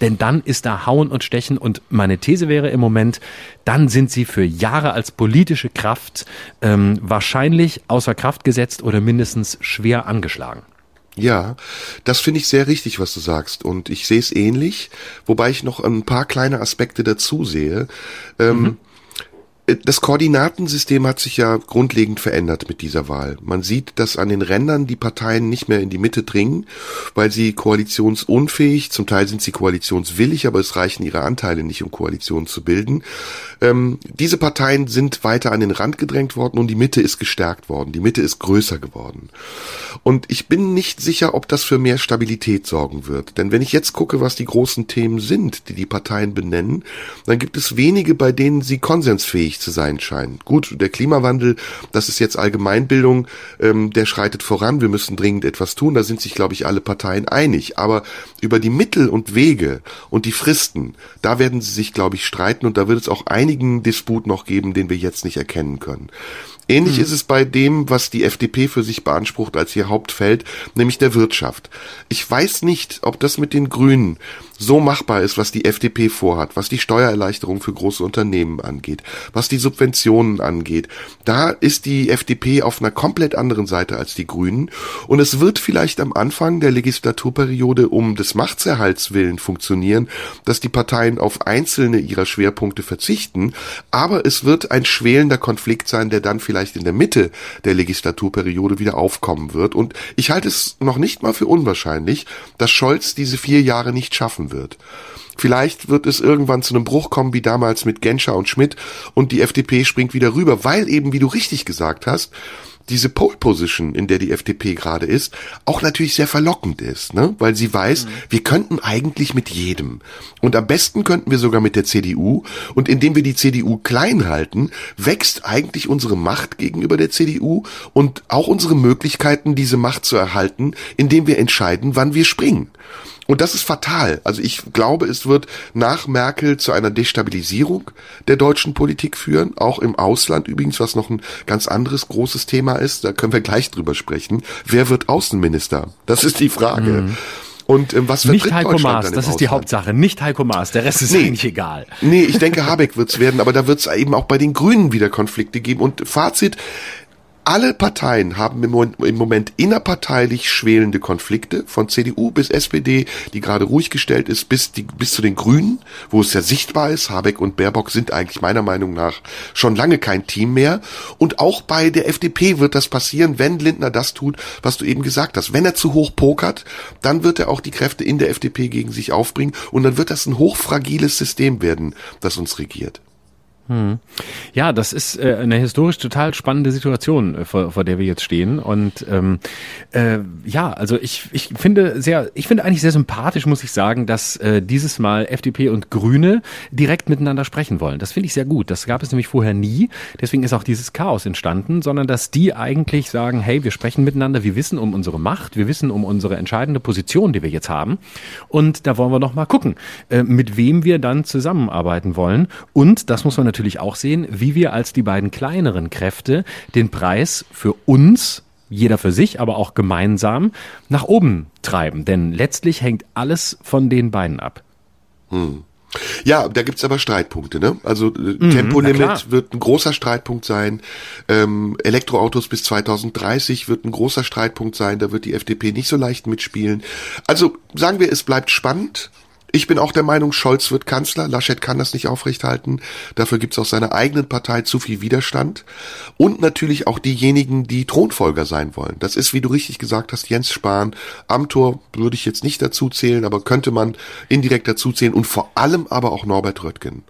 Denn dann ist da Hauen und Stechen und meine These wäre im Moment, dann sind sie für Jahre als politische Kraft ähm, wahrscheinlich außer Kraft gesetzt oder mindestens schwer angeschlagen. Ja, das finde ich sehr richtig, was du sagst. Und ich sehe es ähnlich, wobei ich noch ein paar kleine Aspekte dazu sehe. Ähm, mhm das Koordinatensystem hat sich ja grundlegend verändert mit dieser Wahl. Man sieht, dass an den Rändern die Parteien nicht mehr in die Mitte dringen, weil sie koalitionsunfähig, zum Teil sind sie koalitionswillig, aber es reichen ihre Anteile nicht, um Koalitionen zu bilden. Ähm, diese Parteien sind weiter an den Rand gedrängt worden und die Mitte ist gestärkt worden. Die Mitte ist größer geworden. Und ich bin nicht sicher, ob das für mehr Stabilität sorgen wird. Denn wenn ich jetzt gucke, was die großen Themen sind, die die Parteien benennen, dann gibt es wenige, bei denen sie konsensfähig wichtig zu sein scheinen. Gut, der Klimawandel, das ist jetzt Allgemeinbildung, ähm, der schreitet voran, wir müssen dringend etwas tun, da sind sich, glaube ich, alle Parteien einig. Aber über die Mittel und Wege und die Fristen, da werden sie sich, glaube ich, streiten und da wird es auch einigen Disput noch geben, den wir jetzt nicht erkennen können. Ähnlich hm. ist es bei dem, was die FDP für sich beansprucht als ihr Hauptfeld, nämlich der Wirtschaft. Ich weiß nicht, ob das mit den Grünen so machbar ist, was die FDP vorhat, was die Steuererleichterung für große Unternehmen angeht, was die Subventionen angeht. Da ist die FDP auf einer komplett anderen Seite als die Grünen und es wird vielleicht am Anfang der Legislaturperiode um des Machtserhalts willen funktionieren, dass die Parteien auf einzelne ihrer Schwerpunkte verzichten, aber es wird ein schwelender Konflikt sein, der dann vielleicht in der Mitte der Legislaturperiode wieder aufkommen wird und ich halte es noch nicht mal für unwahrscheinlich, dass Scholz diese vier Jahre nicht schaffen wird. Vielleicht wird es irgendwann zu einem Bruch kommen, wie damals mit Genscher und Schmidt, und die FDP springt wieder rüber, weil eben, wie du richtig gesagt hast, diese Pole Position, in der die FDP gerade ist, auch natürlich sehr verlockend ist, ne? weil sie weiß, mhm. wir könnten eigentlich mit jedem. Und am besten könnten wir sogar mit der CDU. Und indem wir die CDU klein halten, wächst eigentlich unsere Macht gegenüber der CDU und auch unsere Möglichkeiten, diese Macht zu erhalten, indem wir entscheiden, wann wir springen. Und das ist fatal. Also ich glaube, es wird nach Merkel zu einer Destabilisierung der deutschen Politik führen, auch im Ausland übrigens, was noch ein ganz anderes großes Thema ist. Da können wir gleich drüber sprechen. Wer wird Außenminister? Das ist die Frage. Mhm. Und ähm, was Nicht Heiko Maas, das ist die Hauptsache. Nicht Heiko Maas, der Rest ist nee, eigentlich egal. Nee, ich denke, Habeck wird's werden, aber da wird's eben auch bei den Grünen wieder Konflikte geben. Und Fazit, alle Parteien haben im Moment innerparteilich schwelende Konflikte, von CDU bis SPD, die gerade ruhig gestellt ist, bis, die, bis zu den Grünen, wo es ja sichtbar ist, Habeck und Baerbock sind eigentlich meiner Meinung nach schon lange kein Team mehr. Und auch bei der FDP wird das passieren, wenn Lindner das tut, was du eben gesagt hast. Wenn er zu hoch pokert, dann wird er auch die Kräfte in der FDP gegen sich aufbringen und dann wird das ein hochfragiles System werden, das uns regiert. Hm. Ja, das ist äh, eine historisch total spannende Situation, äh, vor, vor der wir jetzt stehen. Und ähm, äh, ja, also ich, ich finde sehr, ich finde eigentlich sehr sympathisch, muss ich sagen, dass äh, dieses Mal FDP und Grüne direkt miteinander sprechen wollen. Das finde ich sehr gut. Das gab es nämlich vorher nie. Deswegen ist auch dieses Chaos entstanden, sondern dass die eigentlich sagen, hey, wir sprechen miteinander, wir wissen um unsere Macht, wir wissen um unsere entscheidende Position, die wir jetzt haben. Und da wollen wir noch mal gucken, äh, mit wem wir dann zusammenarbeiten wollen. Und das muss man natürlich auch sehen, wie wir als die beiden kleineren Kräfte den Preis für uns jeder für sich, aber auch gemeinsam nach oben treiben. Denn letztlich hängt alles von den beiden ab. Hm. Ja, da gibt's aber Streitpunkte. Ne? Also äh, mhm, Tempolimit wird ein großer Streitpunkt sein. Ähm, Elektroautos bis 2030 wird ein großer Streitpunkt sein. Da wird die FDP nicht so leicht mitspielen. Also sagen wir, es bleibt spannend. Ich bin auch der Meinung, Scholz wird Kanzler. Laschet kann das nicht aufrechthalten. Dafür gibt es aus seiner eigenen Partei zu viel Widerstand. Und natürlich auch diejenigen, die Thronfolger sein wollen. Das ist, wie du richtig gesagt hast, Jens Spahn. Amtor würde ich jetzt nicht dazu zählen, aber könnte man indirekt dazu zählen. Und vor allem aber auch Norbert Röttgen.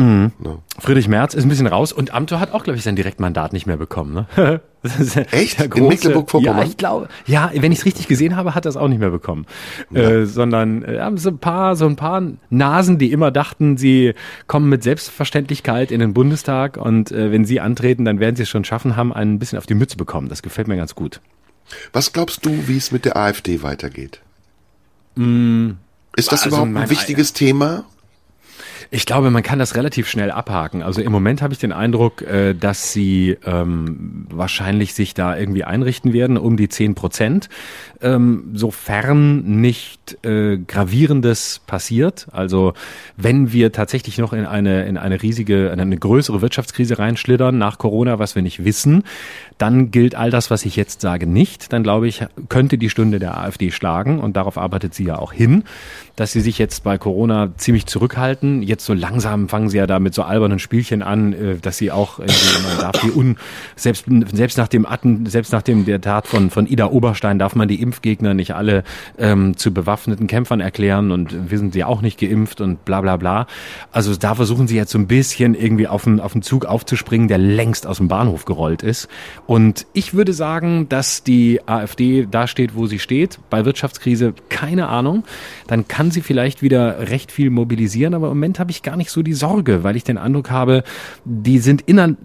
Mhm. Ja. Friedrich Merz ist ein bisschen raus und Amthor hat auch, glaube ich, sein Direktmandat nicht mehr bekommen. Ne? [LAUGHS] Echt? Große, In Mecklenburg-Vorpommern? Ja, ich glaube, ja, wenn ich es richtig gesehen habe, hat er es auch nicht mehr bekommen. Ja. Äh, sondern äh, haben so ein paar, so ein paar Nasen, die immer dachten, sie kommen mit Selbstverständlichkeit in den Bundestag und äh, wenn sie antreten, dann werden sie es schon schaffen, haben ein bisschen auf die Mütze bekommen. Das gefällt mir ganz gut. Was glaubst du, wie es mit der AfD weitergeht? Mm, ist das also überhaupt ein wichtiges Thema? Ich glaube, man kann das relativ schnell abhaken. Also im Moment habe ich den Eindruck, äh, dass sie ähm, wahrscheinlich sich da irgendwie einrichten werden, um die zehn Prozent, ähm, sofern nicht äh, gravierendes passiert. Also wenn wir tatsächlich noch in eine in eine riesige, in eine größere Wirtschaftskrise reinschlittern nach Corona, was wir nicht wissen, dann gilt all das, was ich jetzt sage, nicht. Dann glaube ich, könnte die Stunde der AfD schlagen und darauf arbeitet sie ja auch hin, dass sie sich jetzt bei Corona ziemlich zurückhalten. Jetzt so langsam fangen sie ja da mit so albernen Spielchen an, äh, dass sie auch man darf die un, selbst, selbst nach dem Atten, selbst nach dem der Tat von, von Ida Oberstein darf man die Impfgegner nicht alle ähm, zu bewaffneten Kämpfern erklären und wir sind ja auch nicht geimpft und bla bla bla. Also da versuchen sie jetzt so ein bisschen irgendwie auf den, auf den Zug aufzuspringen, der längst aus dem Bahnhof gerollt ist. Und ich würde sagen, dass die AfD da steht, wo sie steht. Bei Wirtschaftskrise keine Ahnung. Dann kann sie vielleicht wieder recht viel mobilisieren, aber im Moment habe ich gar nicht so die Sorge, weil ich den Eindruck habe, die sind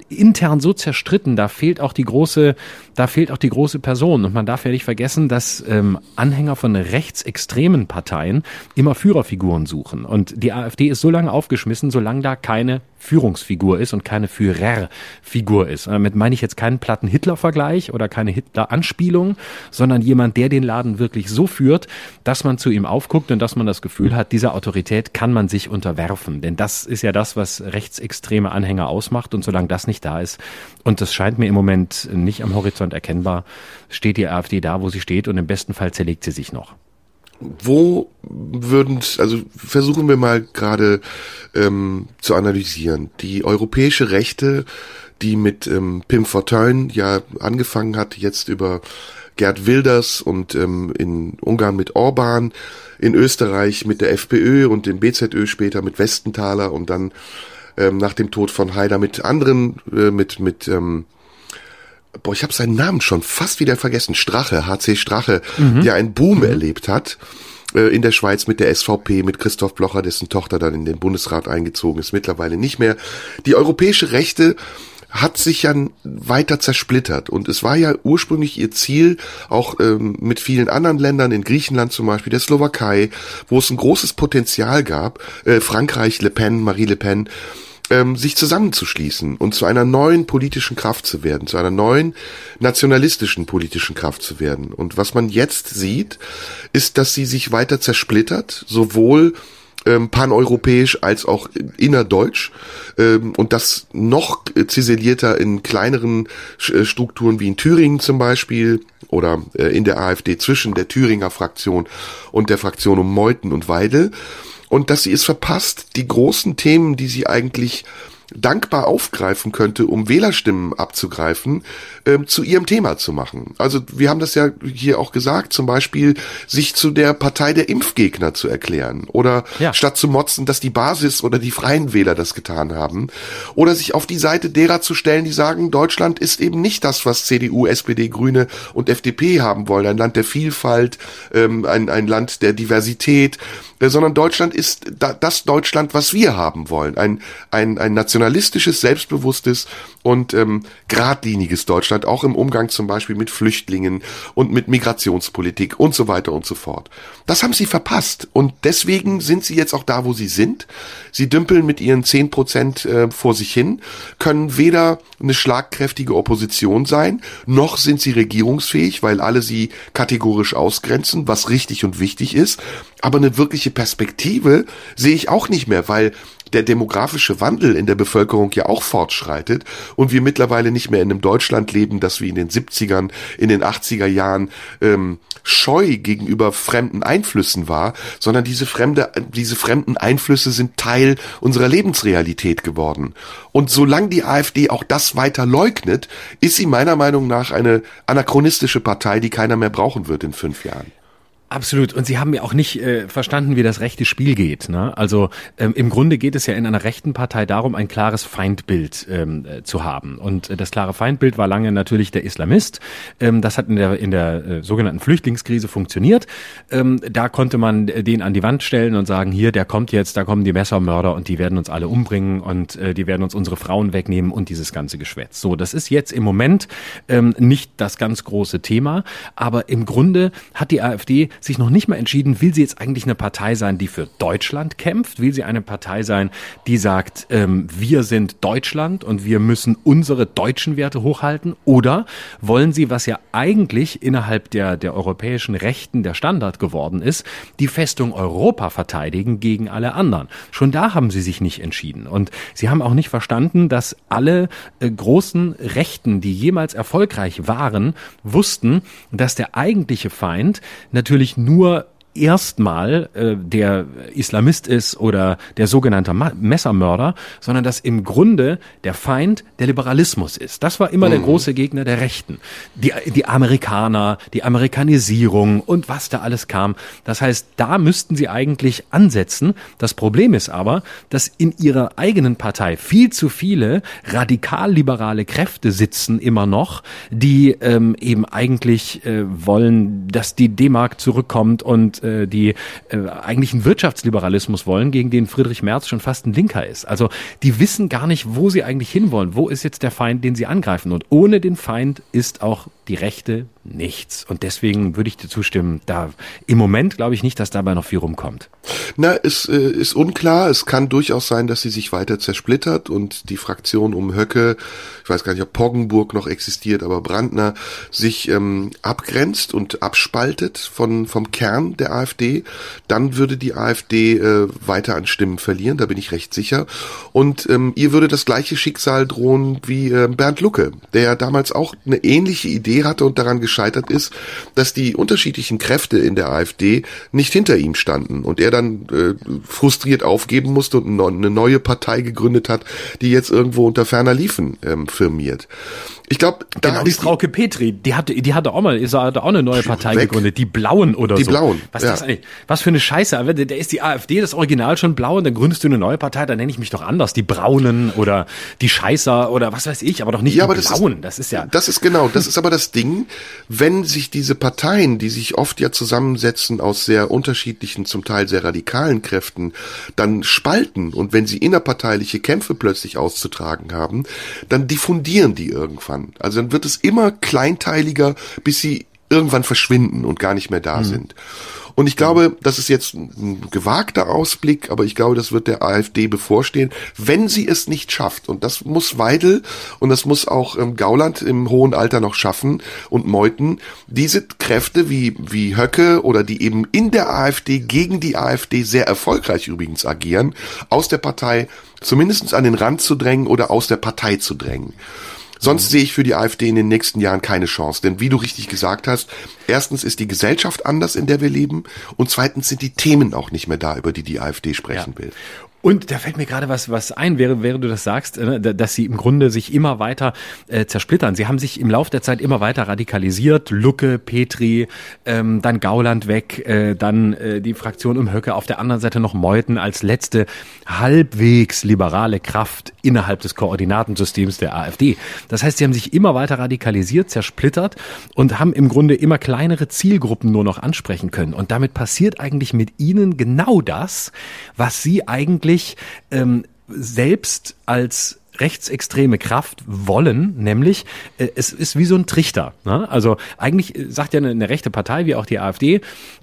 intern so zerstritten. Da fehlt auch die große, da fehlt auch die große Person. Und man darf ja nicht vergessen, dass ähm, Anhänger von rechtsextremen Parteien immer Führerfiguren suchen. Und die AfD ist so lange aufgeschmissen, solange da keine Führungsfigur ist und keine Führerfigur ist. Damit meine ich jetzt keinen platten Hitler-Vergleich oder keine Hitler-Anspielung, sondern jemand, der den Laden wirklich so führt, dass man zu ihm aufguckt und dass man das Gefühl hat, dieser Autorität kann man sich unterwerfen. Denn das ist ja das, was rechtsextreme Anhänger ausmacht. Und solange das nicht da ist, und das scheint mir im Moment nicht am Horizont erkennbar, steht die AfD da, wo sie steht? Und im besten Fall zerlegt sie sich noch. Wo würden, also versuchen wir mal gerade ähm, zu analysieren. Die europäische Rechte, die mit ähm, Pim Fortuyn ja angefangen hat, jetzt über Gerd Wilders und ähm, in Ungarn mit Orban, in Österreich mit der FPÖ und dem BZÖ später mit Westenthaler und dann ähm, nach dem Tod von Haider mit anderen, äh, mit, mit ähm, boah, ich habe seinen Namen schon fast wieder vergessen, Strache, HC Strache, mhm. der einen Boom mhm. erlebt hat äh, in der Schweiz mit der SVP, mit Christoph Blocher, dessen Tochter dann in den Bundesrat eingezogen ist, mittlerweile nicht mehr. Die europäische Rechte hat sich ja weiter zersplittert und es war ja ursprünglich ihr Ziel, auch ähm, mit vielen anderen Ländern, in Griechenland zum Beispiel, der Slowakei, wo es ein großes Potenzial gab, äh, Frankreich, Le Pen, Marie Le Pen, ähm, sich zusammenzuschließen und zu einer neuen politischen Kraft zu werden, zu einer neuen nationalistischen politischen Kraft zu werden. Und was man jetzt sieht, ist, dass sie sich weiter zersplittert, sowohl ähm, paneuropäisch als auch innerdeutsch ähm, und das noch ziselierter in kleineren äh, Strukturen wie in Thüringen zum Beispiel oder äh, in der AfD zwischen der Thüringer Fraktion und der Fraktion um Meuthen und Weidel und dass sie es verpasst, die großen Themen, die sie eigentlich dankbar aufgreifen könnte, um Wählerstimmen abzugreifen, ähm, zu ihrem Thema zu machen. Also wir haben das ja hier auch gesagt, zum Beispiel sich zu der Partei der Impfgegner zu erklären oder ja. statt zu motzen, dass die Basis oder die Freien Wähler das getan haben oder sich auf die Seite derer zu stellen, die sagen, Deutschland ist eben nicht das, was CDU, SPD, Grüne und FDP haben wollen, ein Land der Vielfalt, ähm, ein, ein Land der Diversität, sondern Deutschland ist das Deutschland, was wir haben wollen. Ein, ein, ein nationalistisches, selbstbewusstes und ähm, geradliniges Deutschland, auch im Umgang zum Beispiel mit Flüchtlingen und mit Migrationspolitik und so weiter und so fort. Das haben sie verpasst und deswegen sind sie jetzt auch da, wo sie sind. Sie dümpeln mit ihren zehn Prozent äh, vor sich hin, können weder eine schlagkräftige Opposition sein, noch sind sie regierungsfähig, weil alle sie kategorisch ausgrenzen, was richtig und wichtig ist. Aber eine wirkliche Perspektive sehe ich auch nicht mehr, weil der demografische Wandel in der Bevölkerung ja auch fortschreitet und wir mittlerweile nicht mehr in einem Deutschland leben, das wie in den 70ern, in den 80er Jahren ähm, scheu gegenüber fremden Einflüssen war, sondern diese fremde, diese fremden Einflüsse sind Teil unserer Lebensrealität geworden. Und solange die AfD auch das weiter leugnet, ist sie meiner Meinung nach eine anachronistische Partei, die keiner mehr brauchen wird in fünf Jahren. Absolut. Und Sie haben ja auch nicht äh, verstanden, wie das rechte Spiel geht. Ne? Also ähm, im Grunde geht es ja in einer rechten Partei darum, ein klares Feindbild ähm, äh, zu haben. Und äh, das klare Feindbild war lange natürlich der Islamist. Ähm, das hat in der, in der äh, sogenannten Flüchtlingskrise funktioniert. Ähm, da konnte man den an die Wand stellen und sagen, hier, der kommt jetzt, da kommen die Messermörder und die werden uns alle umbringen und äh, die werden uns unsere Frauen wegnehmen und dieses ganze Geschwätz. So, das ist jetzt im Moment ähm, nicht das ganz große Thema. Aber im Grunde hat die AfD sich noch nicht mal entschieden, will sie jetzt eigentlich eine Partei sein, die für Deutschland kämpft? Will sie eine Partei sein, die sagt, ähm, wir sind Deutschland und wir müssen unsere deutschen Werte hochhalten? Oder wollen sie, was ja eigentlich innerhalb der, der europäischen Rechten der Standard geworden ist, die Festung Europa verteidigen gegen alle anderen? Schon da haben sie sich nicht entschieden. Und sie haben auch nicht verstanden, dass alle äh, großen Rechten, die jemals erfolgreich waren, wussten, dass der eigentliche Feind natürlich nur erstmal äh, der Islamist ist oder der sogenannte Messermörder, sondern dass im Grunde der Feind der Liberalismus ist. Das war immer mhm. der große Gegner der Rechten. Die, die Amerikaner, die Amerikanisierung und was da alles kam. Das heißt, da müssten sie eigentlich ansetzen. Das Problem ist aber, dass in ihrer eigenen Partei viel zu viele radikal-liberale Kräfte sitzen immer noch, die ähm, eben eigentlich äh, wollen, dass die D-Mark zurückkommt und äh, die äh, eigentlich einen Wirtschaftsliberalismus wollen, gegen den Friedrich Merz schon fast ein Linker ist. Also die wissen gar nicht, wo sie eigentlich hinwollen. Wo ist jetzt der Feind, den sie angreifen? Und ohne den Feind ist auch die Rechte nichts. Und deswegen würde ich dir zustimmen, da im Moment glaube ich nicht, dass dabei noch viel rumkommt. Na, es äh, ist unklar. Es kann durchaus sein, dass sie sich weiter zersplittert und die Fraktion um Höcke, ich weiß gar nicht, ob Poggenburg noch existiert, aber Brandner sich ähm, abgrenzt und abspaltet von vom Kern der AfD. Dann würde die AfD äh, weiter an Stimmen verlieren, da bin ich recht sicher. Und ähm, ihr würde das gleiche Schicksal drohen wie äh, Bernd Lucke, der damals auch eine ähnliche Idee hatte und daran gescheitert ist, dass die unterschiedlichen Kräfte in der AfD nicht hinter ihm standen und er dann äh, frustriert aufgeben musste und eine neue Partei gegründet hat, die jetzt irgendwo unter ferner Liefen ähm, firmiert. Ich glaube, da genau, die Frauke Petri, die hatte, die hatte auch mal, hatte auch eine neue Partei weg. gegründet, die Blauen oder die so. Die Blauen. Was ja. das? Was für eine Scheiße. Aber der ist die AfD, das Original schon blau und dann gründest du eine neue Partei, dann nenne ich mich doch anders, die Braunen oder die Scheißer oder was weiß ich, aber doch nicht ja, die Blauen. Das ist, das ist ja. Das ist genau, das ist aber das Ding, wenn sich diese Parteien, die sich oft ja zusammensetzen aus sehr unterschiedlichen, zum Teil sehr radikalen Kräften, dann spalten und wenn sie innerparteiliche Kämpfe plötzlich auszutragen haben, dann diffundieren die irgendwann. Also dann wird es immer kleinteiliger, bis sie irgendwann verschwinden und gar nicht mehr da mhm. sind. Und ich glaube, das ist jetzt ein gewagter Ausblick, aber ich glaube, das wird der AfD bevorstehen, wenn sie es nicht schafft. Und das muss Weidel und das muss auch ähm, Gauland im hohen Alter noch schaffen und Meuthen, diese Kräfte wie, wie Höcke oder die eben in der AfD gegen die AfD sehr erfolgreich übrigens agieren, aus der Partei zumindest an den Rand zu drängen oder aus der Partei zu drängen. Sonst sehe ich für die AfD in den nächsten Jahren keine Chance. Denn wie du richtig gesagt hast, erstens ist die Gesellschaft anders, in der wir leben. Und zweitens sind die Themen auch nicht mehr da, über die die AfD sprechen ja. will. Und da fällt mir gerade was, was ein, während, während du das sagst, äh, dass sie im Grunde sich immer weiter äh, zersplittern. Sie haben sich im Laufe der Zeit immer weiter radikalisiert. Lucke, Petri, ähm, dann Gauland weg, äh, dann äh, die Fraktion um Höcke, auf der anderen Seite noch Meuthen als letzte halbwegs liberale Kraft innerhalb des Koordinatensystems der AfD. Das heißt, sie haben sich immer weiter radikalisiert, zersplittert und haben im Grunde immer kleinere Zielgruppen nur noch ansprechen können. Und damit passiert eigentlich mit ihnen genau das, was sie eigentlich eigentlich ähm, selbst als rechtsextreme Kraft wollen, nämlich äh, es ist wie so ein Trichter. Ne? Also eigentlich sagt ja eine, eine rechte Partei wie auch die AfD,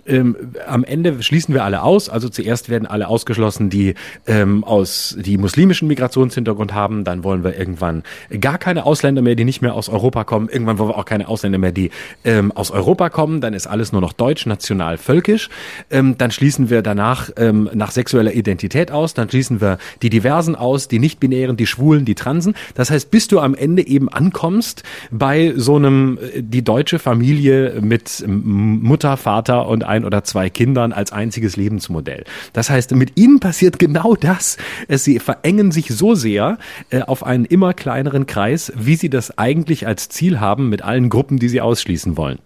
ähm, am Ende schließen wir alle aus. Also zuerst werden alle ausgeschlossen, die ähm, aus die muslimischen Migrationshintergrund haben. Dann wollen wir irgendwann gar keine Ausländer mehr, die nicht mehr aus Europa kommen. Irgendwann wollen wir auch keine Ausländer mehr, die ähm, aus Europa kommen. Dann ist alles nur noch deutsch, national, völkisch. Ähm, dann schließen wir danach ähm, nach sexueller Identität aus. Dann schließen wir die Diversen aus, die nicht-binären, die Schwulen, die Transen. Das heißt, bis du am Ende eben ankommst bei so einem äh, die deutsche Familie mit Mutter, Vater und ein oder zwei Kindern als einziges Lebensmodell. Das heißt, mit ihnen passiert genau das. Sie verengen sich so sehr äh, auf einen immer kleineren Kreis, wie sie das eigentlich als Ziel haben mit allen Gruppen, die sie ausschließen wollen.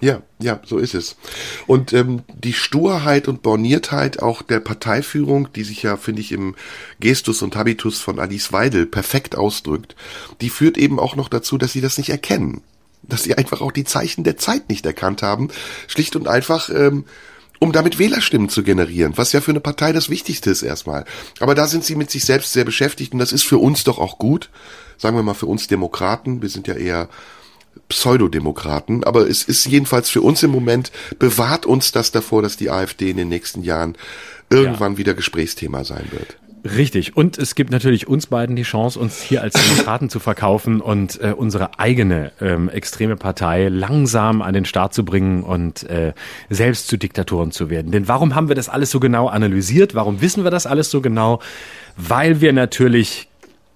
Ja, ja, so ist es. Und ähm, die Sturheit und Borniertheit auch der Parteiführung, die sich ja, finde ich, im Gestus und Habitus von Alice Weidel perfekt ausdrückt, die führt eben auch noch dazu, dass sie das nicht erkennen dass sie einfach auch die Zeichen der Zeit nicht erkannt haben, schlicht und einfach, ähm, um damit Wählerstimmen zu generieren, was ja für eine Partei das Wichtigste ist erstmal. Aber da sind sie mit sich selbst sehr beschäftigt und das ist für uns doch auch gut, sagen wir mal für uns Demokraten, wir sind ja eher Pseudodemokraten, aber es ist jedenfalls für uns im Moment, bewahrt uns das davor, dass die AfD in den nächsten Jahren irgendwann ja. wieder Gesprächsthema sein wird. Richtig. Und es gibt natürlich uns beiden die Chance, uns hier als Demokraten zu verkaufen und äh, unsere eigene ähm, extreme Partei langsam an den Start zu bringen und äh, selbst zu Diktatoren zu werden. Denn warum haben wir das alles so genau analysiert? Warum wissen wir das alles so genau? Weil wir natürlich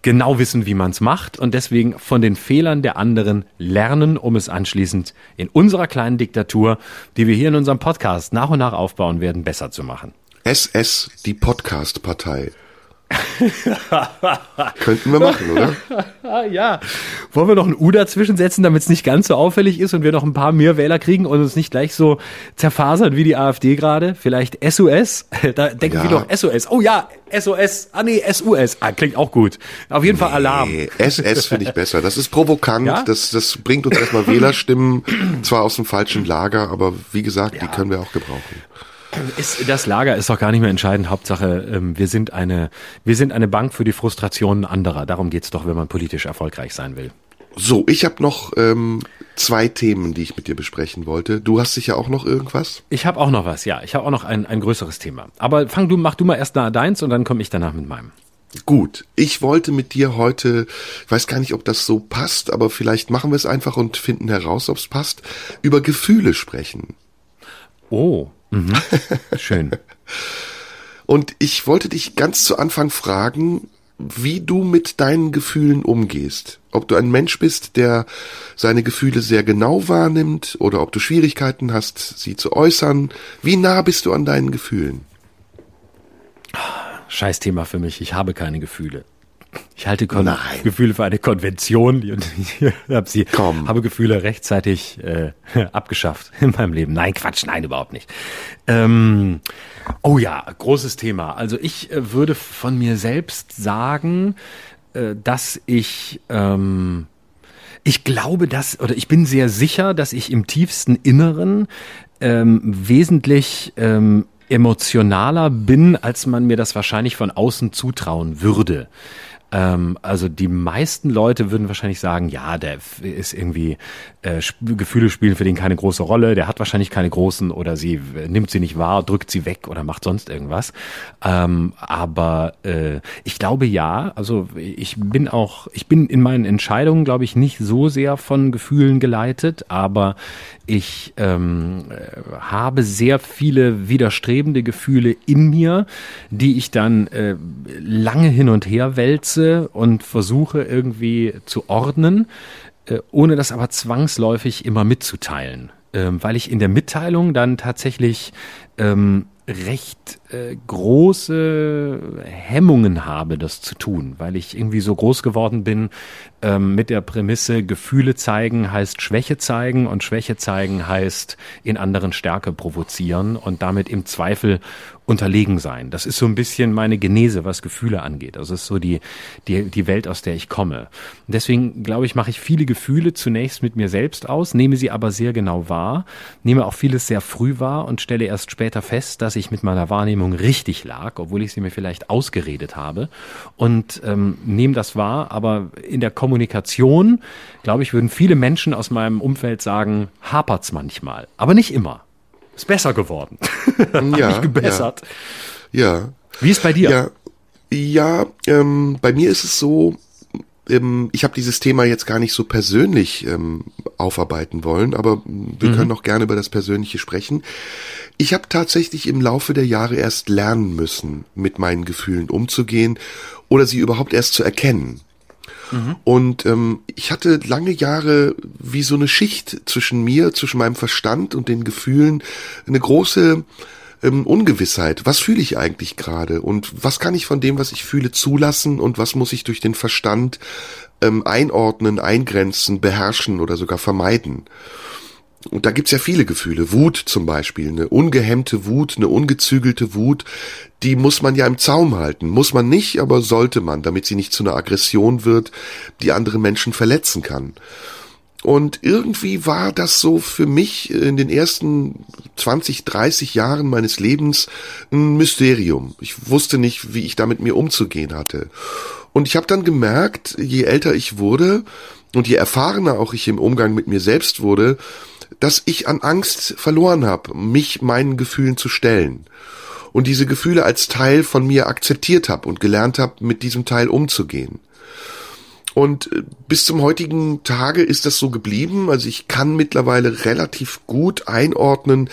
genau wissen, wie man es macht und deswegen von den Fehlern der anderen lernen, um es anschließend in unserer kleinen Diktatur, die wir hier in unserem Podcast nach und nach aufbauen werden, besser zu machen. SS, die Podcast-Partei. [LAUGHS] Könnten wir machen, oder? [LAUGHS] ja. Wollen wir noch ein U dazwischen setzen, damit es nicht ganz so auffällig ist und wir noch ein paar mehr Wähler kriegen und uns nicht gleich so zerfasern wie die AfD gerade? Vielleicht SOS? [LAUGHS] Da denken ja. wir doch SOS. Oh ja, SOS. Ah nee, SUS. Ah, klingt auch gut. Auf jeden nee, Fall Alarm. SS finde ich besser. Das ist provokant. Ja? Das, das bringt uns erstmal Wählerstimmen, zwar aus dem falschen Lager, aber wie gesagt, ja. die können wir auch gebrauchen. Ist, das Lager ist doch gar nicht mehr entscheidend. Hauptsache, ähm, wir sind eine, wir sind eine Bank für die Frustrationen anderer. Darum geht's doch, wenn man politisch erfolgreich sein will. So, ich habe noch ähm, zwei Themen, die ich mit dir besprechen wollte. Du hast sicher auch noch irgendwas? Ich habe auch noch was, ja. Ich habe auch noch ein, ein größeres Thema. Aber fang du, mach du mal erst da deins und dann komme ich danach mit meinem. Gut, ich wollte mit dir heute, ich weiß gar nicht, ob das so passt, aber vielleicht machen wir es einfach und finden heraus, ob es passt, über Gefühle sprechen. Oh, Mhm. Schön. [LAUGHS] Und ich wollte dich ganz zu Anfang fragen, wie du mit deinen Gefühlen umgehst. Ob du ein Mensch bist, der seine Gefühle sehr genau wahrnimmt oder ob du Schwierigkeiten hast, sie zu äußern. Wie nah bist du an deinen Gefühlen? Scheiß Thema für mich. Ich habe keine Gefühle. Ich halte Kon Nein. Gefühle für eine Konvention und ich habe sie, Komm. habe Gefühle rechtzeitig äh, [LAUGHS] abgeschafft in meinem Leben. Nein, Quatsch, nein, überhaupt nicht. Ähm, oh ja, großes Thema. Also ich äh, würde von mir selbst sagen, äh, dass ich ähm, ich glaube, dass, oder ich bin sehr sicher, dass ich im tiefsten Inneren ähm, wesentlich ähm, emotionaler bin, als man mir das wahrscheinlich von außen zutrauen würde. Ähm, also die meisten Leute würden wahrscheinlich sagen, ja, der ist irgendwie, äh, Gefühle spielen für den keine große Rolle, der hat wahrscheinlich keine großen oder sie äh, nimmt sie nicht wahr, drückt sie weg oder macht sonst irgendwas. Ähm, aber äh, ich glaube ja, also ich bin auch, ich bin in meinen Entscheidungen, glaube ich, nicht so sehr von Gefühlen geleitet, aber ich ähm, habe sehr viele widerstrebende Gefühle in mir, die ich dann äh, lange hin und her wälze und versuche irgendwie zu ordnen, äh, ohne das aber zwangsläufig immer mitzuteilen. Ähm, weil ich in der Mitteilung dann tatsächlich ähm, recht äh, große Hemmungen habe, das zu tun, weil ich irgendwie so groß geworden bin ähm, mit der Prämisse, Gefühle zeigen heißt Schwäche zeigen und Schwäche zeigen heißt in anderen Stärke provozieren und damit im Zweifel unterlegen sein. Das ist so ein bisschen meine Genese, was Gefühle angeht. Das ist so die, die, die Welt, aus der ich komme. Deswegen, glaube ich, mache ich viele Gefühle zunächst mit mir selbst aus, nehme sie aber sehr genau wahr, nehme auch vieles sehr früh wahr und stelle erst später fest, dass ich mit meiner Wahrnehmung richtig lag, obwohl ich sie mir vielleicht ausgeredet habe und ähm, nehme das wahr, aber in der Kommunikation, glaube ich, würden viele Menschen aus meinem Umfeld sagen, hapert's manchmal, aber nicht immer. Ist besser geworden. [LAUGHS] ja, mich gebessert. Ja, ja. Wie ist bei dir? Ja, ja ähm, bei mir ist es so, ähm, ich habe dieses Thema jetzt gar nicht so persönlich ähm, aufarbeiten wollen, aber wir mhm. können auch gerne über das Persönliche sprechen. Ich habe tatsächlich im Laufe der Jahre erst lernen müssen, mit meinen Gefühlen umzugehen oder sie überhaupt erst zu erkennen. Mhm. Und ähm, ich hatte lange Jahre wie so eine Schicht zwischen mir, zwischen meinem Verstand und den Gefühlen, eine große ähm, Ungewissheit. Was fühle ich eigentlich gerade? Und was kann ich von dem, was ich fühle, zulassen? Und was muss ich durch den Verstand ähm, einordnen, eingrenzen, beherrschen oder sogar vermeiden? Und da gibt's ja viele Gefühle. Wut zum Beispiel, eine ungehemmte Wut, eine ungezügelte Wut, die muss man ja im Zaum halten. Muss man nicht, aber sollte man, damit sie nicht zu einer Aggression wird, die andere Menschen verletzen kann. Und irgendwie war das so für mich in den ersten 20, 30 Jahren meines Lebens ein Mysterium. Ich wusste nicht, wie ich damit mir umzugehen hatte. Und ich habe dann gemerkt, je älter ich wurde, und je erfahrener auch ich im Umgang mit mir selbst wurde, dass ich an Angst verloren habe, mich meinen Gefühlen zu stellen und diese Gefühle als Teil von mir akzeptiert habe und gelernt habe, mit diesem Teil umzugehen. Und äh, bis zum heutigen Tage ist das so geblieben. Also ich kann mittlerweile relativ gut einordnen,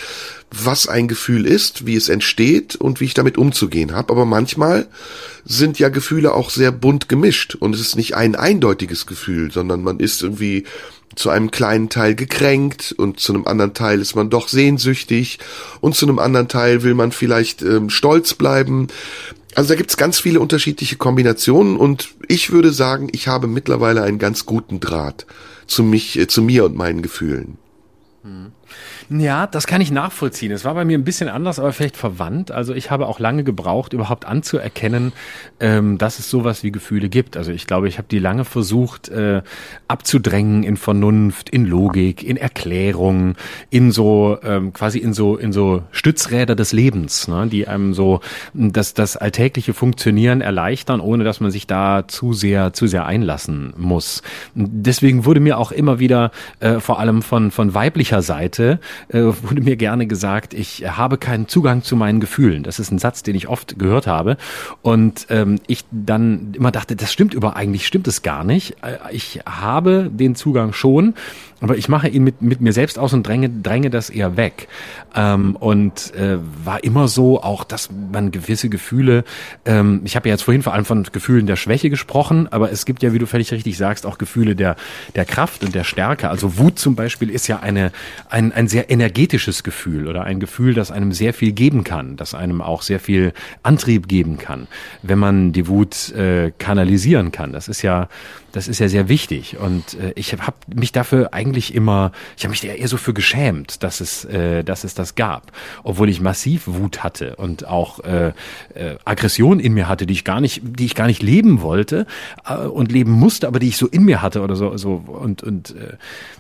was ein Gefühl ist, wie es entsteht und wie ich damit umzugehen habe. Aber manchmal sind ja Gefühle auch sehr bunt gemischt und es ist nicht ein eindeutiges Gefühl, sondern man ist irgendwie zu einem kleinen Teil gekränkt und zu einem anderen Teil ist man doch sehnsüchtig und zu einem anderen Teil will man vielleicht ähm, stolz bleiben. Also da gibt's ganz viele unterschiedliche Kombinationen und ich würde sagen, ich habe mittlerweile einen ganz guten Draht zu mich, äh, zu mir und meinen Gefühlen. Hm. Ja, das kann ich nachvollziehen. Es war bei mir ein bisschen anders, aber vielleicht verwandt. Also ich habe auch lange gebraucht, überhaupt anzuerkennen, ähm, dass es sowas wie Gefühle gibt. Also ich glaube, ich habe die lange versucht äh, abzudrängen in Vernunft, in Logik, in Erklärung, in so ähm, quasi in so in so Stützräder des Lebens, ne, die einem so das das alltägliche Funktionieren erleichtern, ohne dass man sich da zu sehr zu sehr einlassen muss. Deswegen wurde mir auch immer wieder äh, vor allem von von weiblicher Seite äh, wurde mir gerne gesagt, ich habe keinen Zugang zu meinen Gefühlen. Das ist ein Satz, den ich oft gehört habe. Und ähm, ich dann immer dachte, das stimmt über, eigentlich stimmt es gar nicht. Äh, ich habe den Zugang schon, aber ich mache ihn mit, mit mir selbst aus und dränge, dränge das eher weg. Ähm, und äh, war immer so, auch dass man gewisse Gefühle, ähm, ich habe ja jetzt vorhin vor allem von Gefühlen der Schwäche gesprochen, aber es gibt ja, wie du völlig richtig sagst, auch Gefühle der, der Kraft und der Stärke. Also Wut zum Beispiel ist ja eine, ein, ein sehr energetisches Gefühl oder ein Gefühl, das einem sehr viel geben kann, das einem auch sehr viel Antrieb geben kann, wenn man die Wut äh, kanalisieren kann. Das ist ja das ist ja sehr wichtig. Und äh, ich habe mich dafür eigentlich immer, ich habe mich eher so für geschämt, dass es, äh, dass es das gab. Obwohl ich massiv Wut hatte und auch äh, äh, Aggression in mir hatte, die ich gar nicht, die ich gar nicht leben wollte äh, und leben musste, aber die ich so in mir hatte oder so. so und und äh,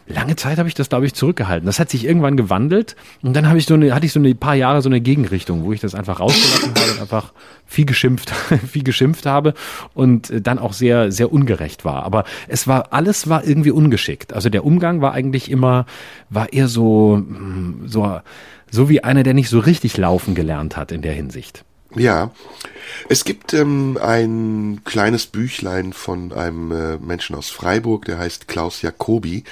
lange Zeit habe ich das, glaube ich, zurückgehalten. Das hat sich irgendwann gewandelt und dann habe ich so eine, hatte ich so ein paar Jahre so eine Gegenrichtung, wo ich das einfach rausgelassen habe und einfach viel geschimpft, [LAUGHS] viel geschimpft habe und dann auch sehr, sehr ungerecht war. Aber es war, alles war irgendwie ungeschickt. Also der Umgang war eigentlich immer, war eher so, hm, so, so wie einer, der nicht so richtig laufen gelernt hat in der Hinsicht. Ja, es gibt ähm, ein kleines Büchlein von einem äh, Menschen aus Freiburg, der heißt Klaus Jacobi.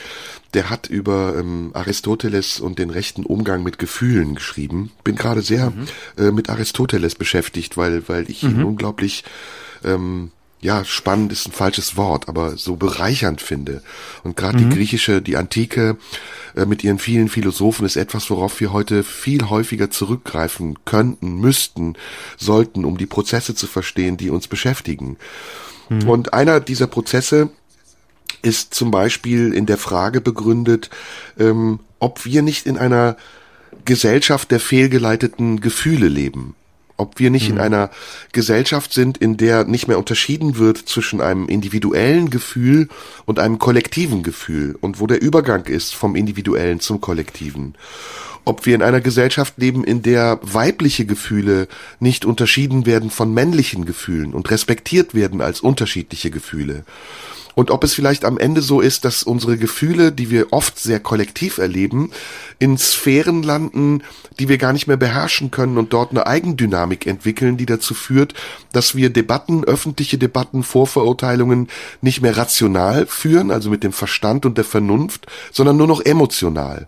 Der hat über ähm, Aristoteles und den rechten Umgang mit Gefühlen geschrieben. Bin gerade sehr mhm. äh, mit Aristoteles beschäftigt, weil weil ich mhm. ihn unglaublich ähm, ja, spannend ist ein falsches Wort, aber so bereichernd finde. Und gerade mhm. die griechische, die Antike äh, mit ihren vielen Philosophen ist etwas, worauf wir heute viel häufiger zurückgreifen könnten, müssten, sollten, um die Prozesse zu verstehen, die uns beschäftigen. Mhm. Und einer dieser Prozesse ist zum Beispiel in der Frage begründet, ähm, ob wir nicht in einer Gesellschaft der fehlgeleiteten Gefühle leben ob wir nicht mhm. in einer Gesellschaft sind, in der nicht mehr unterschieden wird zwischen einem individuellen Gefühl und einem kollektiven Gefühl und wo der Übergang ist vom individuellen zum kollektiven. Ob wir in einer Gesellschaft leben, in der weibliche Gefühle nicht unterschieden werden von männlichen Gefühlen und respektiert werden als unterschiedliche Gefühle und ob es vielleicht am Ende so ist, dass unsere Gefühle, die wir oft sehr kollektiv erleben, in Sphären landen, die wir gar nicht mehr beherrschen können und dort eine Eigendynamik entwickeln, die dazu führt, dass wir Debatten, öffentliche Debatten, Vorverurteilungen nicht mehr rational führen, also mit dem Verstand und der Vernunft, sondern nur noch emotional.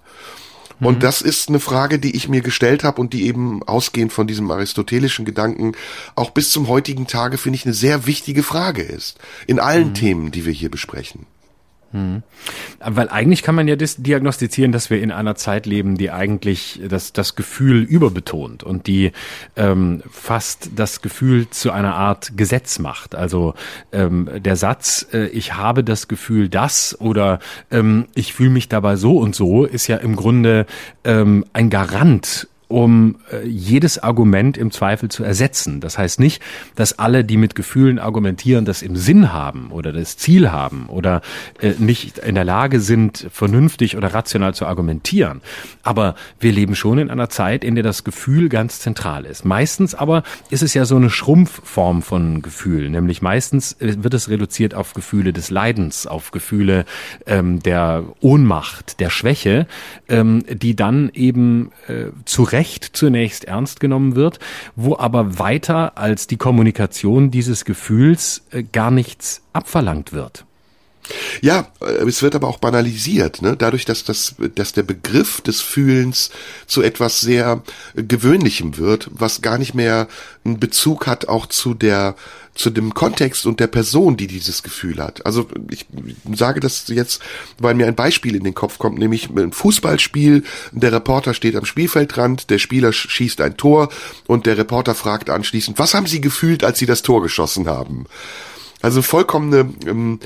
Und mhm. das ist eine Frage, die ich mir gestellt habe und die eben ausgehend von diesem aristotelischen Gedanken auch bis zum heutigen Tage, finde ich, eine sehr wichtige Frage ist. In allen mhm. Themen, die wir hier besprechen. Hm. Weil eigentlich kann man ja diagnostizieren, dass wir in einer Zeit leben, die eigentlich das, das Gefühl überbetont und die ähm, fast das Gefühl zu einer Art Gesetz macht. Also ähm, der Satz, äh, ich habe das Gefühl das oder ähm, ich fühle mich dabei so und so, ist ja im Grunde ähm, ein Garant um äh, jedes Argument im Zweifel zu ersetzen. Das heißt nicht, dass alle, die mit Gefühlen argumentieren, das im Sinn haben oder das Ziel haben oder äh, nicht in der Lage sind, vernünftig oder rational zu argumentieren. Aber wir leben schon in einer Zeit, in der das Gefühl ganz zentral ist. Meistens aber ist es ja so eine Schrumpfform von Gefühl, nämlich meistens äh, wird es reduziert auf Gefühle des Leidens, auf Gefühle ähm, der Ohnmacht, der Schwäche, ähm, die dann eben äh, zu zunächst ernst genommen wird, wo aber weiter als die Kommunikation dieses Gefühls äh, gar nichts abverlangt wird. Ja, äh, es wird aber auch banalisiert, ne? dadurch, dass, das, dass der Begriff des Fühlens zu etwas sehr Gewöhnlichem wird, was gar nicht mehr einen Bezug hat auch zu der zu dem Kontext und der Person, die dieses Gefühl hat. Also ich sage das jetzt, weil mir ein Beispiel in den Kopf kommt, nämlich ein Fußballspiel. Der Reporter steht am Spielfeldrand, der Spieler schießt ein Tor und der Reporter fragt anschließend, was haben Sie gefühlt, als Sie das Tor geschossen haben? Also vollkommene ähm,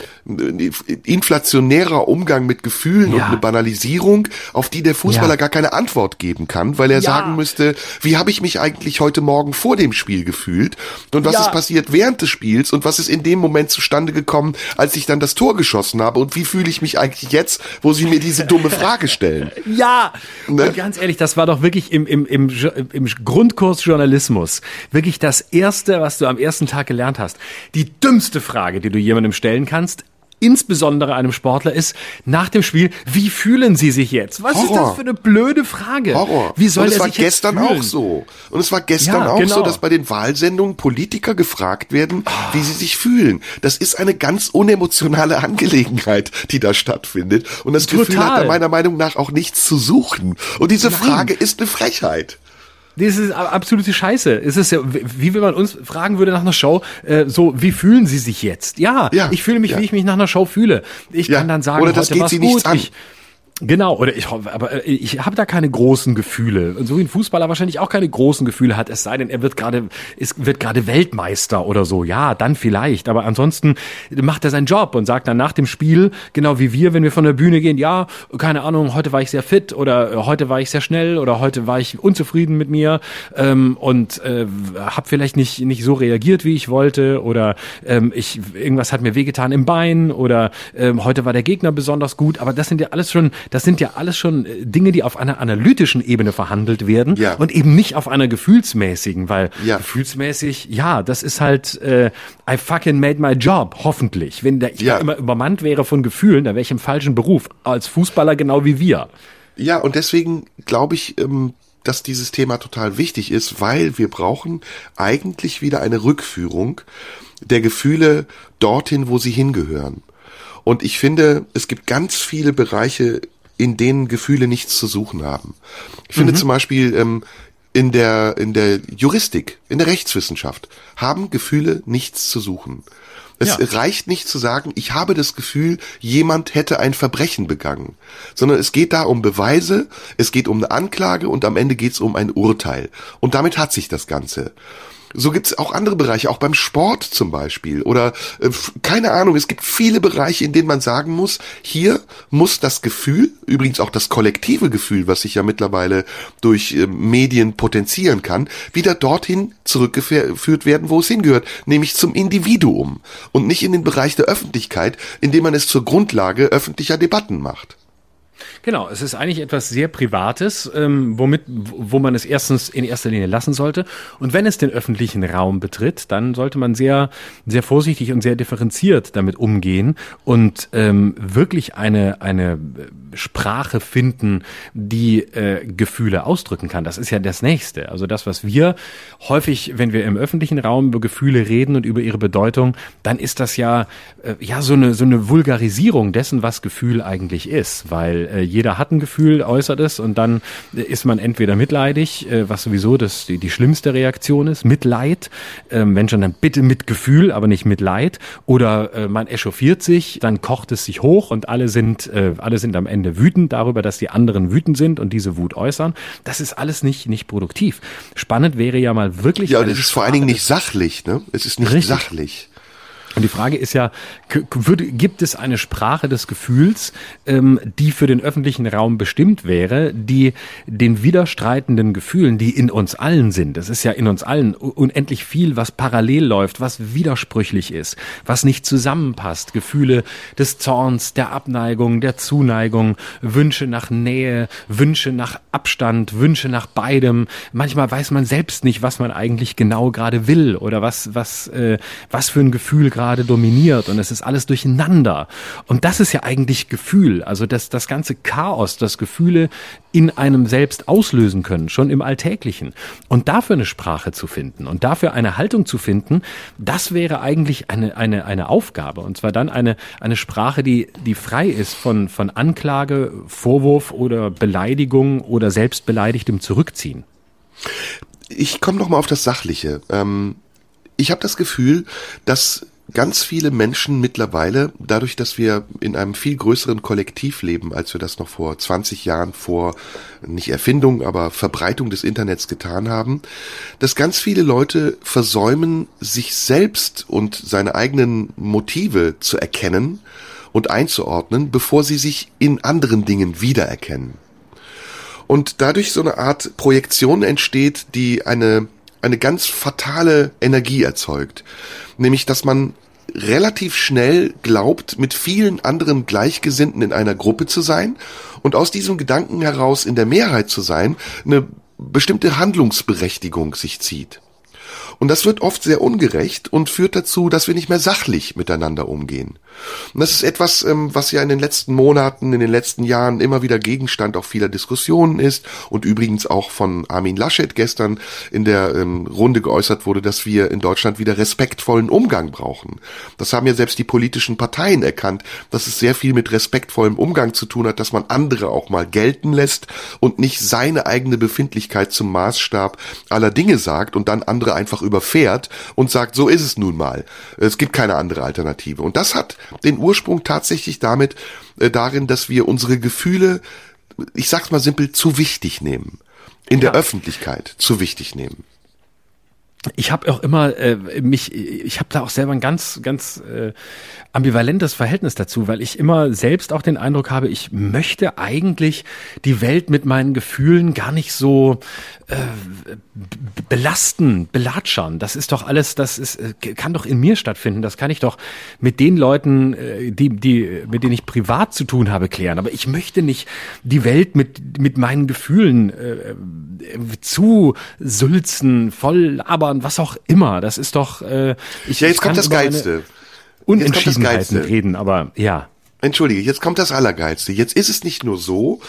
inflationärer Umgang mit Gefühlen ja. und eine Banalisierung, auf die der Fußballer ja. gar keine Antwort geben kann, weil er ja. sagen müsste, wie habe ich mich eigentlich heute Morgen vor dem Spiel gefühlt und was ist passiert während des Spiels und was ist in dem Moment zustande gekommen, als ich dann das Tor geschossen habe und wie fühle ich mich eigentlich jetzt, wo sie mir diese dumme Frage stellen. [LAUGHS] Ja, ne? und ganz ehrlich, das war doch wirklich im, im, im, im Grundkurs Journalismus wirklich das Erste, was du am ersten Tag gelernt hast. Die dümmste Frage, die du jemandem stellen kannst, insbesondere einem Sportler ist nach dem Spiel, wie fühlen Sie sich jetzt? Was Horror. ist das für eine blöde Frage? Horror. Wie soll Und es war gestern auch so. Und es war gestern ja, auch genau. so, dass bei den Wahlsendungen Politiker gefragt werden, wie sie sich fühlen. Das ist eine ganz unemotionale Angelegenheit, die da stattfindet. Und das Total. Gefühl hat da meiner Meinung nach auch nichts zu suchen. Und diese Nein. Frage ist eine Frechheit. Das ist absolute Scheiße. Es ist ja, wie wenn man uns fragen würde nach einer Show, äh, so, wie fühlen Sie sich jetzt? Ja, ja ich fühle mich, ja. wie ich mich nach einer Show fühle. Ich ja. kann dann sagen, Oder das heute geht Sie gut. An. Ich, Genau, oder ich aber äh, ich habe da keine großen Gefühle. Und so wie ein Fußballer wahrscheinlich auch keine großen Gefühle hat, es sei denn, er wird gerade ist wird gerade Weltmeister oder so. Ja, dann vielleicht, aber ansonsten macht er seinen Job und sagt dann nach dem Spiel, genau wie wir, wenn wir von der Bühne gehen, ja, keine Ahnung, heute war ich sehr fit oder äh, heute war ich sehr schnell oder heute war ich unzufrieden mit mir ähm, und äh, habe vielleicht nicht nicht so reagiert, wie ich wollte oder ähm, ich irgendwas hat mir wehgetan im Bein oder ähm, heute war der Gegner besonders gut, aber das sind ja alles schon das sind ja alles schon äh, Dinge, die auf einer analytischen Ebene verhandelt werden ja. und eben nicht auf einer gefühlsmäßigen, weil ja. gefühlsmäßig, ja, das ist halt äh, I fucking made my job, hoffentlich. Wenn der, ich ja. immer übermannt wäre von Gefühlen, da wäre ich im falschen Beruf, als Fußballer genau wie wir. Ja, und deswegen glaube ich, ähm, dass dieses Thema total wichtig ist, weil wir brauchen eigentlich wieder eine Rückführung der Gefühle dorthin, wo sie hingehören. Und ich finde, es gibt ganz viele Bereiche in denen Gefühle nichts zu suchen haben. Ich finde mhm. zum Beispiel ähm, in der in der Juristik, in der Rechtswissenschaft haben Gefühle nichts zu suchen. Es ja. reicht nicht zu sagen, ich habe das Gefühl, jemand hätte ein Verbrechen begangen, sondern es geht da um Beweise, es geht um eine Anklage und am Ende geht es um ein Urteil. Und damit hat sich das Ganze. So gibt's auch andere Bereiche, auch beim Sport zum Beispiel. Oder äh, keine Ahnung, es gibt viele Bereiche, in denen man sagen muss, hier muss das Gefühl, übrigens auch das kollektive Gefühl, was sich ja mittlerweile durch äh, Medien potenzieren kann, wieder dorthin zurückgeführt werden, wo es hingehört, nämlich zum Individuum und nicht in den Bereich der Öffentlichkeit, indem man es zur Grundlage öffentlicher Debatten macht. Genau, es ist eigentlich etwas sehr Privates, ähm, womit, wo man es erstens in erster Linie lassen sollte. Und wenn es den öffentlichen Raum betritt, dann sollte man sehr, sehr vorsichtig und sehr differenziert damit umgehen und ähm, wirklich eine, eine Sprache finden, die äh, Gefühle ausdrücken kann. Das ist ja das Nächste. Also das, was wir häufig, wenn wir im öffentlichen Raum über Gefühle reden und über ihre Bedeutung, dann ist das ja, äh, ja so eine, so eine Vulgarisierung dessen, was Gefühl eigentlich ist, weil äh, jeder hat ein Gefühl, äußert es und dann ist man entweder mitleidig, äh, was sowieso das, die, die schlimmste Reaktion ist, Mitleid, wenn schon dann bitte mit Gefühl, aber nicht mit Leid, oder äh, man echauffiert sich, dann kocht es sich hoch und alle sind, äh, alle sind am Ende wütend darüber, dass die anderen wütend sind und diese Wut äußern. Das ist alles nicht, nicht produktiv. Spannend wäre ja mal wirklich. Ja, und es ist vor allen Dingen nicht sachlich, ne? Es ist nicht Richtig. sachlich. Und die Frage ist ja, gibt es eine Sprache des Gefühls, ähm, die für den öffentlichen Raum bestimmt wäre, die den widerstreitenden Gefühlen, die in uns allen sind, es ist ja in uns allen unendlich viel, was parallel läuft, was widersprüchlich ist, was nicht zusammenpasst, Gefühle des Zorns, der Abneigung, der Zuneigung, Wünsche nach Nähe, Wünsche nach Abstand, Wünsche nach beidem. Manchmal weiß man selbst nicht, was man eigentlich genau gerade will oder was, was, äh, was für ein Gefühl gerade gerade dominiert und es ist alles durcheinander. Und das ist ja eigentlich Gefühl, also das, das ganze Chaos, das Gefühle in einem selbst auslösen können, schon im Alltäglichen. Und dafür eine Sprache zu finden und dafür eine Haltung zu finden, das wäre eigentlich eine, eine, eine Aufgabe. Und zwar dann eine, eine Sprache, die, die frei ist von, von Anklage, Vorwurf oder Beleidigung oder selbstbeleidigtem Zurückziehen. Ich komme noch mal auf das Sachliche. Ähm, ich habe das Gefühl, dass ganz viele Menschen mittlerweile, dadurch, dass wir in einem viel größeren Kollektiv leben, als wir das noch vor 20 Jahren vor, nicht Erfindung, aber Verbreitung des Internets getan haben, dass ganz viele Leute versäumen, sich selbst und seine eigenen Motive zu erkennen und einzuordnen, bevor sie sich in anderen Dingen wiedererkennen. Und dadurch so eine Art Projektion entsteht, die eine eine ganz fatale Energie erzeugt. Nämlich, dass man relativ schnell glaubt, mit vielen anderen Gleichgesinnten in einer Gruppe zu sein und aus diesem Gedanken heraus in der Mehrheit zu sein, eine bestimmte Handlungsberechtigung sich zieht. Und das wird oft sehr ungerecht und führt dazu, dass wir nicht mehr sachlich miteinander umgehen. Und das ist etwas, ähm, was ja in den letzten Monaten, in den letzten Jahren immer wieder Gegenstand auch vieler Diskussionen ist und übrigens auch von Armin Laschet gestern in der ähm, Runde geäußert wurde, dass wir in Deutschland wieder respektvollen Umgang brauchen. Das haben ja selbst die politischen Parteien erkannt, dass es sehr viel mit respektvollem Umgang zu tun hat, dass man andere auch mal gelten lässt und nicht seine eigene Befindlichkeit zum Maßstab aller Dinge sagt und dann andere einfach überfährt und sagt, so ist es nun mal. Es gibt keine andere Alternative. Und das hat den Ursprung tatsächlich damit äh, darin, dass wir unsere Gefühle, ich sag's mal simpel, zu wichtig nehmen. In ja. der Öffentlichkeit zu wichtig nehmen ich habe auch immer äh, mich, ich habe da auch selber ein ganz, ganz äh, ambivalentes Verhältnis dazu, weil ich immer selbst auch den Eindruck habe, ich möchte eigentlich die Welt mit meinen Gefühlen gar nicht so äh, belasten, belatschern. Das ist doch alles, das ist, äh, kann doch in mir stattfinden. Das kann ich doch mit den Leuten, äh, die, die, mit denen ich privat zu tun habe, klären. Aber ich möchte nicht die Welt mit, mit meinen Gefühlen äh, zu sülzen, voll labern, was auch immer. Das ist doch. Äh, ich, ja, jetzt kommt das Geilste. Unentschiedenheiten reden, aber ja. Entschuldige, jetzt kommt das Allergeilste. Jetzt ist es nicht nur so,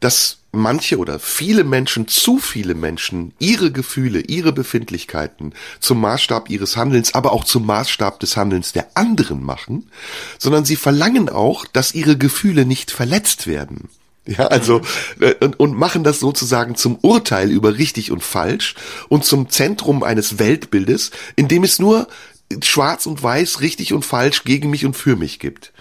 dass manche oder viele Menschen, zu viele Menschen, ihre Gefühle, ihre Befindlichkeiten zum Maßstab ihres Handelns, aber auch zum Maßstab des Handelns der anderen machen, sondern sie verlangen auch, dass ihre Gefühle nicht verletzt werden. Ja, also äh, und, und machen das sozusagen zum Urteil über richtig und falsch und zum Zentrum eines Weltbildes, in dem es nur schwarz und weiß, richtig und falsch gegen mich und für mich gibt.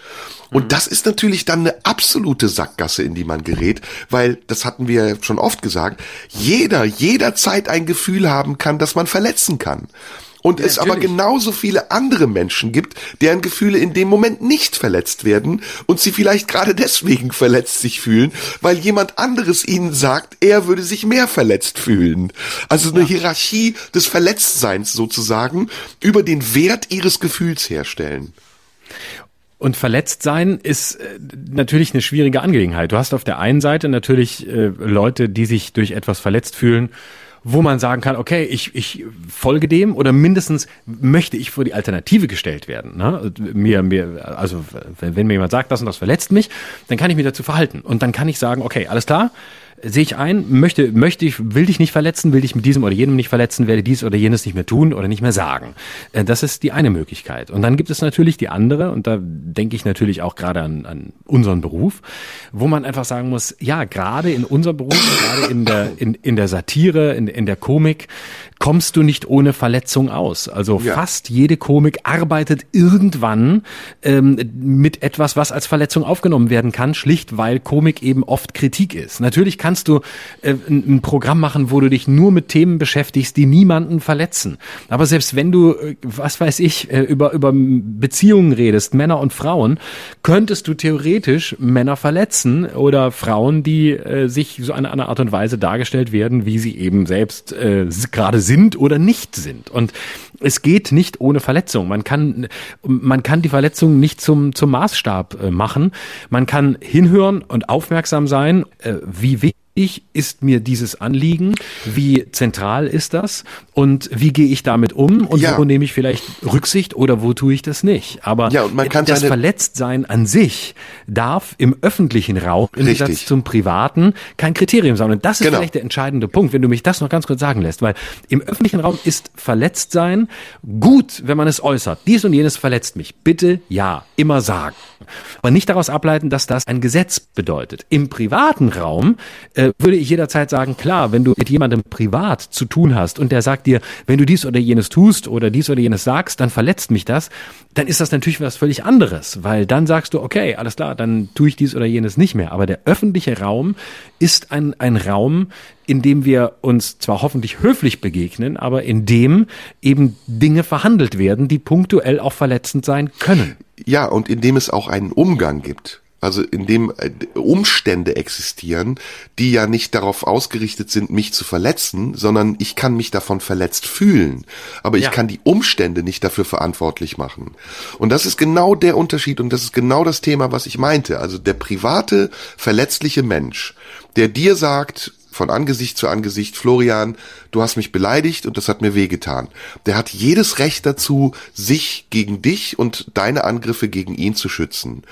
Und mhm. das ist natürlich dann eine absolute Sackgasse, in die man gerät, weil, das hatten wir schon oft gesagt, jeder jederzeit ein Gefühl haben kann, dass man verletzen kann. Und ja, es natürlich. aber genauso viele andere Menschen gibt, deren Gefühle in dem Moment nicht verletzt werden und sie vielleicht gerade deswegen verletzt sich fühlen, weil jemand anderes ihnen sagt, er würde sich mehr verletzt fühlen. Also eine ja. Hierarchie des Verletztseins sozusagen über den Wert ihres Gefühls herstellen. Und verletzt sein ist äh, natürlich eine schwierige Angelegenheit. Du hast auf der einen Seite natürlich äh, Leute, die sich durch etwas verletzt fühlen wo man sagen kann, okay, ich, ich folge dem oder mindestens möchte ich vor die Alternative gestellt werden. Ne? Mir, mir, also wenn, wenn mir jemand sagt, das und das verletzt mich, dann kann ich mich dazu verhalten. Und dann kann ich sagen, okay, alles klar, sehe ich ein, möchte, möchte ich, will dich nicht verletzen, will dich mit diesem oder jenem nicht verletzen, werde dies oder jenes nicht mehr tun oder nicht mehr sagen. Äh, das ist die eine Möglichkeit. Und dann gibt es natürlich die andere, und da denke ich natürlich auch gerade an, an unseren Beruf, wo man einfach sagen muss, ja, gerade in unserem Beruf, gerade in der, in, in der Satire, in, in der Komik, kommst du nicht ohne Verletzung aus. Also ja. fast jede Komik arbeitet irgendwann ähm, mit etwas, was als Verletzung aufgenommen werden kann, schlicht weil Komik eben oft Kritik ist. Natürlich kann kannst du äh, ein, ein Programm machen, wo du dich nur mit Themen beschäftigst, die niemanden verletzen. Aber selbst wenn du, äh, was weiß ich, äh, über, über Beziehungen redest, Männer und Frauen, könntest du theoretisch Männer verletzen oder Frauen, die äh, sich so an einer Art und Weise dargestellt werden, wie sie eben selbst äh, gerade sind oder nicht sind. Und es geht nicht ohne Verletzung. Man kann, man kann die Verletzung nicht zum, zum Maßstab äh, machen. Man kann hinhören und aufmerksam sein, äh, wie wichtig ich ist mir dieses Anliegen, wie zentral ist das und wie gehe ich damit um und ja. wo nehme ich vielleicht Rücksicht oder wo tue ich das nicht. Aber ja, und man kann das Verletztsein an sich darf im öffentlichen Raum im. Gegensatz zum privaten kein Kriterium sein. Und das ist genau. vielleicht der entscheidende Punkt, wenn du mich das noch ganz kurz sagen lässt, weil im öffentlichen Raum ist Verletztsein gut, wenn man es äußert. Dies und jenes verletzt mich. Bitte ja, immer sagen. Aber nicht daraus ableiten, dass das ein Gesetz bedeutet. Im privaten Raum äh, würde ich jederzeit sagen, klar, wenn du mit jemandem privat zu tun hast und der sagt dir, wenn du dies oder jenes tust oder dies oder jenes sagst, dann verletzt mich das, dann ist das natürlich was völlig anderes, weil dann sagst du, okay, alles klar, dann tue ich dies oder jenes nicht mehr. Aber der öffentliche Raum ist ein, ein Raum, in dem wir uns zwar hoffentlich höflich begegnen, aber in dem eben Dinge verhandelt werden, die punktuell auch verletzend sein können. Ja, und in dem es auch einen Umgang gibt also in dem äh, Umstände existieren, die ja nicht darauf ausgerichtet sind, mich zu verletzen, sondern ich kann mich davon verletzt fühlen, aber ich ja. kann die Umstände nicht dafür verantwortlich machen. Und das ist genau der Unterschied und das ist genau das Thema, was ich meinte. Also der private, verletzliche Mensch, der dir sagt, von Angesicht zu Angesicht, Florian, du hast mich beleidigt und das hat mir wehgetan. Der hat jedes Recht dazu, sich gegen dich und deine Angriffe gegen ihn zu schützen.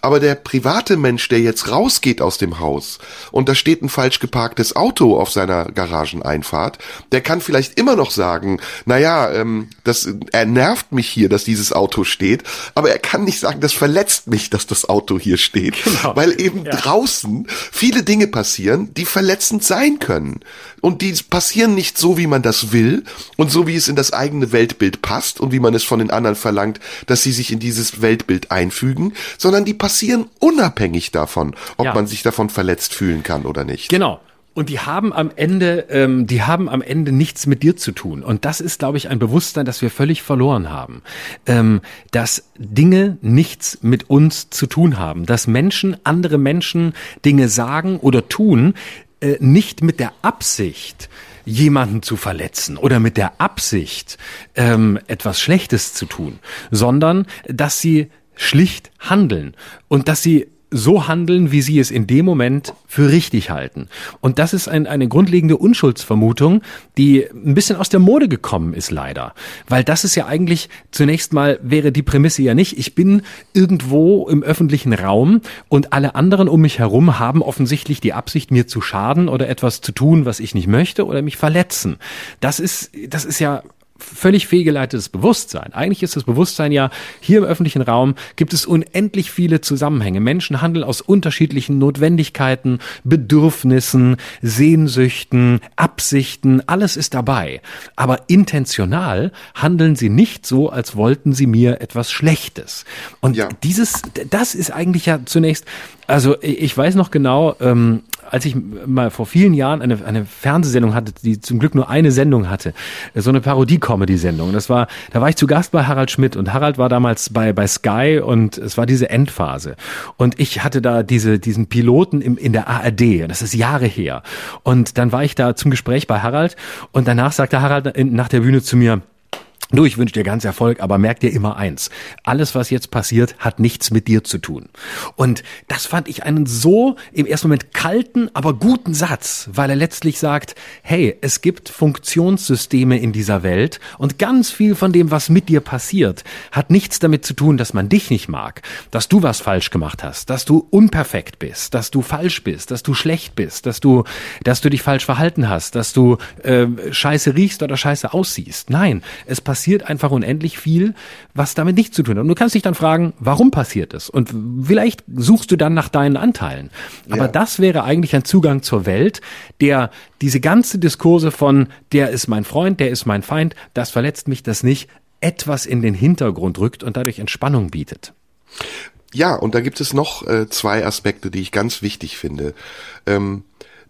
Aber der private Mensch, der jetzt rausgeht aus dem Haus und da steht ein falsch geparktes Auto auf seiner Garageneinfahrt, der kann vielleicht immer noch sagen, naja, ähm, das, er nervt mich hier, dass dieses Auto steht, aber er kann nicht sagen, das verletzt mich, dass das Auto hier steht, genau. weil eben ja. draußen viele Dinge passieren, die verletzend sein können. Und die passieren nicht so, wie man das will und so, wie es in das eigene Weltbild passt und wie man es von den anderen verlangt, dass sie sich in dieses Weltbild einfügen, sondern die passieren unabhängig davon, ob ja. man sich davon verletzt fühlen kann oder nicht. Genau. Und die haben am Ende, ähm, die haben am Ende nichts mit dir zu tun. Und das ist, glaube ich, ein Bewusstsein, das wir völlig verloren haben. Ähm, dass Dinge nichts mit uns zu tun haben. Dass Menschen, andere Menschen Dinge sagen oder tun, äh, nicht mit der Absicht, jemanden zu verletzen oder mit der Absicht, ähm, etwas Schlechtes zu tun, sondern dass sie schlicht handeln und dass sie so handeln, wie sie es in dem Moment für richtig halten. Und das ist ein, eine grundlegende Unschuldsvermutung, die ein bisschen aus der Mode gekommen ist, leider. Weil das ist ja eigentlich, zunächst mal wäre die Prämisse ja nicht, ich bin irgendwo im öffentlichen Raum und alle anderen um mich herum haben offensichtlich die Absicht, mir zu schaden oder etwas zu tun, was ich nicht möchte oder mich verletzen. Das ist, das ist ja völlig fehlgeleitetes Bewusstsein. Eigentlich ist das Bewusstsein ja, hier im öffentlichen Raum gibt es unendlich viele Zusammenhänge. Menschen handeln aus unterschiedlichen Notwendigkeiten, Bedürfnissen, Sehnsüchten, Absichten, alles ist dabei. Aber intentional handeln sie nicht so, als wollten sie mir etwas Schlechtes. Und ja. dieses, das ist eigentlich ja zunächst, also ich weiß noch genau, ähm, als ich mal vor vielen Jahren eine, eine Fernsehsendung hatte, die zum Glück nur eine Sendung hatte, so eine Parodie-Comedy-Sendung. Das war, da war ich zu Gast bei Harald Schmidt und Harald war damals bei, bei Sky und es war diese Endphase. Und ich hatte da diese, diesen Piloten im, in der ARD, das ist Jahre her. Und dann war ich da zum Gespräch bei Harald und danach sagte Harald nach der Bühne zu mir, Du, ich wünsche dir ganz Erfolg, aber merk dir immer eins. Alles, was jetzt passiert, hat nichts mit dir zu tun. Und das fand ich einen so im ersten Moment kalten, aber guten Satz, weil er letztlich sagt, hey, es gibt Funktionssysteme in dieser Welt und ganz viel von dem, was mit dir passiert, hat nichts damit zu tun, dass man dich nicht mag, dass du was falsch gemacht hast, dass du unperfekt bist, dass du falsch bist, dass du schlecht bist, dass du, dass du dich falsch verhalten hast, dass du äh, scheiße riechst oder scheiße aussiehst. Nein, es passiert passiert einfach unendlich viel, was damit nichts zu tun hat. Und du kannst dich dann fragen, warum passiert es? Und vielleicht suchst du dann nach deinen Anteilen. Aber ja. das wäre eigentlich ein Zugang zur Welt, der diese ganze Diskurse von, der ist mein Freund, der ist mein Feind, das verletzt mich, das nicht, etwas in den Hintergrund rückt und dadurch Entspannung bietet. Ja, und da gibt es noch äh, zwei Aspekte, die ich ganz wichtig finde. Ähm,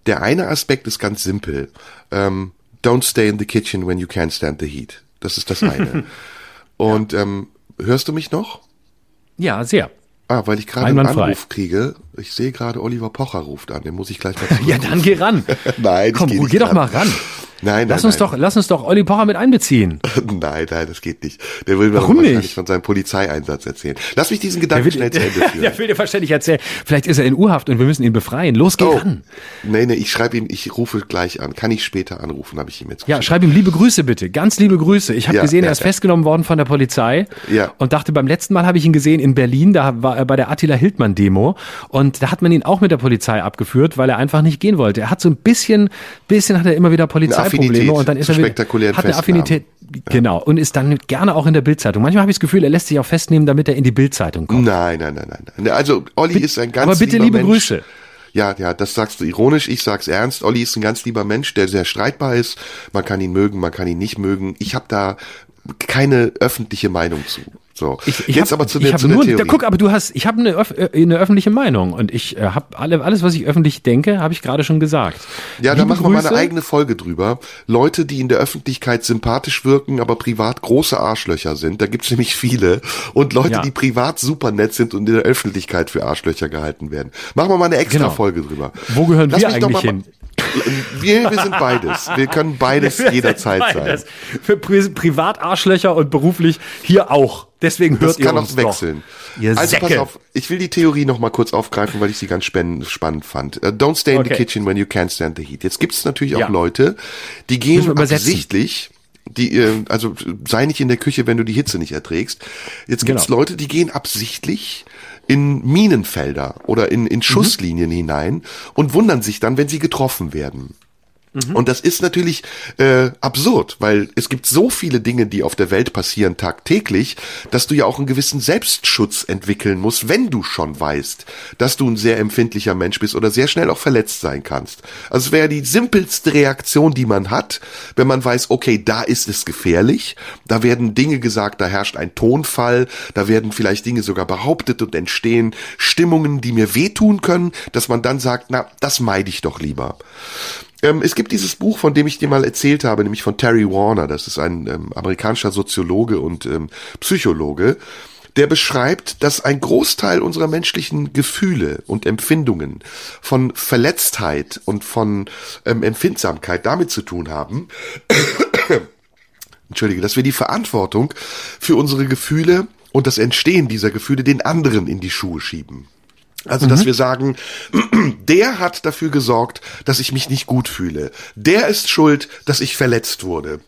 Der eine Aspekt ist ganz simpel. Ähm, don't stay in the kitchen when you can't stand the heat. Das ist das eine. [LAUGHS] Und ähm, hörst du mich noch? Ja, sehr. Ah, weil ich gerade einen. Anruf kriege. Ich sehe gerade, Oliver Pocher ruft an. Den muss ich gleich mal. [LAUGHS] Ja, dann geh ran. [LAUGHS] Nein, ich Komm, geh nicht geh doch mal ran. Nein, nein, Lass uns nein. doch, lass uns doch Olli Pocher mit einbeziehen. [LAUGHS] Nein, nein, das geht nicht. Der will mir Warum wahrscheinlich nicht? von seinem Polizeieinsatz erzählen. Lass mich diesen Gedanken schnell zu Ende [LAUGHS] führen. der will dir verständlich erzählen. Vielleicht ist er in U-Haft und wir müssen ihn befreien. Los, geh Oh, ran. nee, nee, ich schreibe ihm, ich rufe gleich an. Kann ich später anrufen, habe ich ihm jetzt Ja, geschrieben. schreib ihm liebe Grüße bitte. Ganz liebe Grüße. Ich habe Ja, gesehen, ja, er ist ja. festgenommen worden von der Polizei. Ja. Und dachte, beim letzten Mal habe ich ihn gesehen in Berlin, da war er bei der Attila Hildmann Demo. Und da hat man ihn auch mit der Polizei abgeführt, weil er einfach nicht gehen wollte. Er hat so ein bisschen, bisschen hat er immer wieder Polizeiprobleme Affinität und dann ist er wieder, hat eine. Affinität, genau, und ist dann gerne auch in der Bildzeitung. Manchmal habe ich das Gefühl, er lässt sich auch festnehmen, damit er in die Bildzeitung kommt. Nein, nein, nein, nein. Also Olli ist ein ganz Aber bitte lieber liebe Mensch. Grüße. Ja, ja, das sagst du ironisch, ich sag's ernst. Olli ist ein ganz lieber Mensch, der sehr streitbar ist. Man kann ihn mögen, man kann ihn nicht mögen. Ich habe da keine öffentliche Meinung zu. So, Ich, ich jetzt hab, aber zu ich der, hab zu der nur, Theorie. Da, guck, aber du hast, ich habe eine, öff- äh, eine öffentliche Meinung und ich äh, habe alle, alles, was ich öffentlich denke, habe ich gerade schon gesagt. Ja, da Liebe machen wir mal eine Grüße. eigene Folge drüber. Leute, die in der Öffentlichkeit sympathisch wirken, aber privat große Arschlöcher sind. Da gibt's nämlich viele. Und Leute, Ja. die privat super nett sind und in der Öffentlichkeit für Arschlöcher gehalten werden. Machen wir mal eine extra Genau. Folge drüber. Wo gehören wir mich doch eigentlich hin? Wir, wir sind beides. Wir können beides Wir jederzeit sind sein. beides. Für Pri Privatarschlöcher und beruflich hier auch. Deswegen hört Das ihr kann auch uns wechseln. Doch. Ihr also pass Säcke. auf, ich will die Theorie noch mal kurz aufgreifen, weil ich sie ganz spannend fand. Uh, don't stay in the Okay. kitchen when you can't stand the heat. Jetzt gibt es natürlich auch Ja. Leute, die gehen absichtlich, die, äh, also sei nicht in der Küche, wenn du die Hitze nicht erträgst. Jetzt gibt's Genau. Leute, die gehen absichtlich in Minenfelder oder in, Mhm. in Schusslinien hinein und wundern sich dann, wenn sie getroffen werden. Mhm. Und das ist natürlich äh, absurd, weil es gibt so viele Dinge, die auf der Welt passieren tagtäglich, dass du ja auch einen gewissen Selbstschutz entwickeln musst, wenn du schon weißt, dass du ein sehr empfindlicher Mensch bist oder sehr schnell auch verletzt sein kannst. Also es wäre die simpelste Reaktion, die man hat, wenn man weiß, okay, da ist es gefährlich, da werden Dinge gesagt, da herrscht ein Tonfall, da werden vielleicht Dinge sogar behauptet und entstehen Stimmungen, die mir wehtun können, dass man dann sagt, na, das meide ich doch lieber. Ähm, es gibt dieses Buch, von dem ich dir mal erzählt habe, nämlich von Terry Warner. Das ist ein ähm, amerikanischer Soziologe und ähm, Psychologe. Der beschreibt, dass ein Großteil unserer menschlichen Gefühle und Empfindungen von Verletztheit und von ähm, Empfindsamkeit damit zu tun haben, [COUGHS] Entschuldige, dass wir die Verantwortung für unsere Gefühle und das Entstehen dieser Gefühle den anderen in die Schuhe schieben. Also, dass wir sagen, [CLEARS THROAT] der hat dafür gesorgt, dass ich mich nicht gut fühle. Der ist schuld, dass ich verletzt wurde.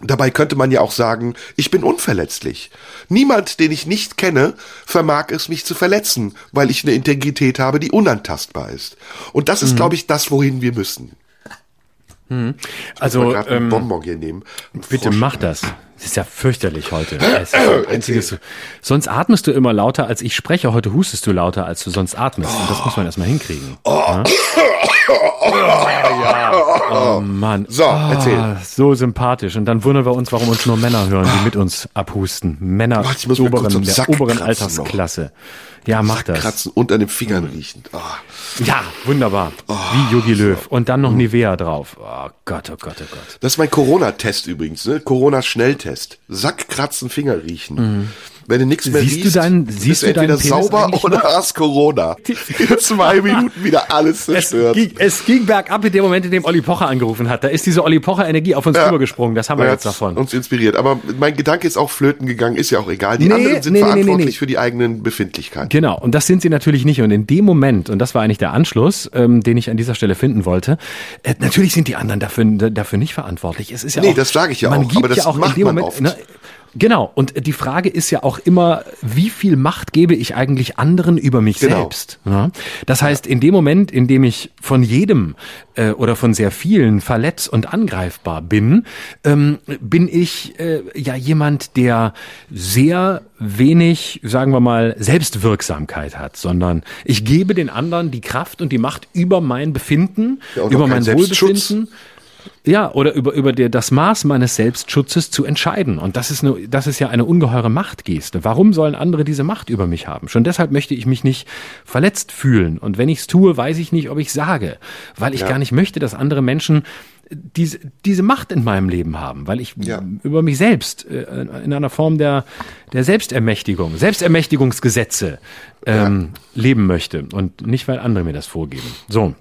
Dabei könnte man ja auch sagen, ich bin unverletzlich. Niemand, den ich nicht kenne, vermag es, mich zu verletzen, weil ich eine Integrität habe, die unantastbar ist. Und das ist, glaube ich, das, wohin wir müssen. mal Also, einen ähm, Bonbon hier nehmen. bitte mach das. Das ist ja fürchterlich heute. [CLEARS THROAT] Einziges, sonst atmest du immer lauter, als ich spreche. Heute hustest du lauter, als du sonst atmest. Und das muss man erstmal hinkriegen. [CLEARS THROAT] Ja? Oh Mann. So, erzähl. Ah, so sympathisch. Und dann wundern wir uns, warum uns nur Männer hören, die mit uns abhusten. Männer kurz oberen, der oberen kratzen Altersklasse. Ja, mach das. Kratzen und an den Fingern riechen. Ah. Ja, wunderbar. Wie Yogi Löw. Und dann noch Nivea drauf. Oh Gott, oh Gott, oh Gott. Das ist mein Corona-Test übrigens, ne? Corona-Schnelltest. Sack, kratzen, Finger riechen. Wenn du nichts mehr Mhm. Siehst du bist siehst du entweder sauber oder noch? hast Corona. [LAUGHS] In zwei Minuten wieder alles Es zerstört. ging, es ging bergab in dem Moment, in dem Olli Pocher angerufen hat. Da ist diese Olli Pocher Energie auf uns Ja. rübergesprungen. Das haben wir Er jetzt davon. uns inspiriert. Aber mein Gedanke ist auch flöten gegangen, ist ja auch egal. Die Nee, anderen sind nee, verantwortlich nee. für die eigenen Befindlichkeiten. Genau, und das sind sie natürlich nicht. Und in dem Moment, und das war eigentlich der Anschluss, ähm, den ich an dieser Stelle finden wollte, äh, natürlich sind die anderen dafür, dafür nicht verantwortlich. Es ist ja Nee, auch, das sage ich ja man auch, Gibt aber das ja auch macht in dem man Moment, oft. Ne, Genau, und die Frage ist ja auch immer, wie viel Macht gebe ich eigentlich anderen über mich Genau. selbst? Ja? Das heißt, in dem Moment, in dem ich von jedem äh, oder von sehr vielen verletzt und angreifbar bin, ähm, bin ich äh, ja jemand, der sehr wenig, sagen wir mal, Selbstwirksamkeit hat, sondern ich gebe den anderen die Kraft und die Macht über mein Befinden, Ja, über mein. Wohlbefinden. Ja, oder über, über der, das Maß meines Selbstschutzes zu entscheiden. Und das ist, eine, das ist ja eine ungeheure Machtgeste. Warum sollen andere diese Macht über mich haben? Schon deshalb möchte ich mich nicht verletzt fühlen. Und wenn ich es tue, weiß ich nicht, ob ich sage. Weil ich ja. gar nicht möchte, dass andere Menschen diese, diese Macht in meinem Leben haben, weil ich ja. über mich selbst äh, in einer Form der, der Selbstermächtigung, Selbstermächtigungsgesetze ähm, ja. leben möchte und nicht, weil andere mir das vorgeben. So.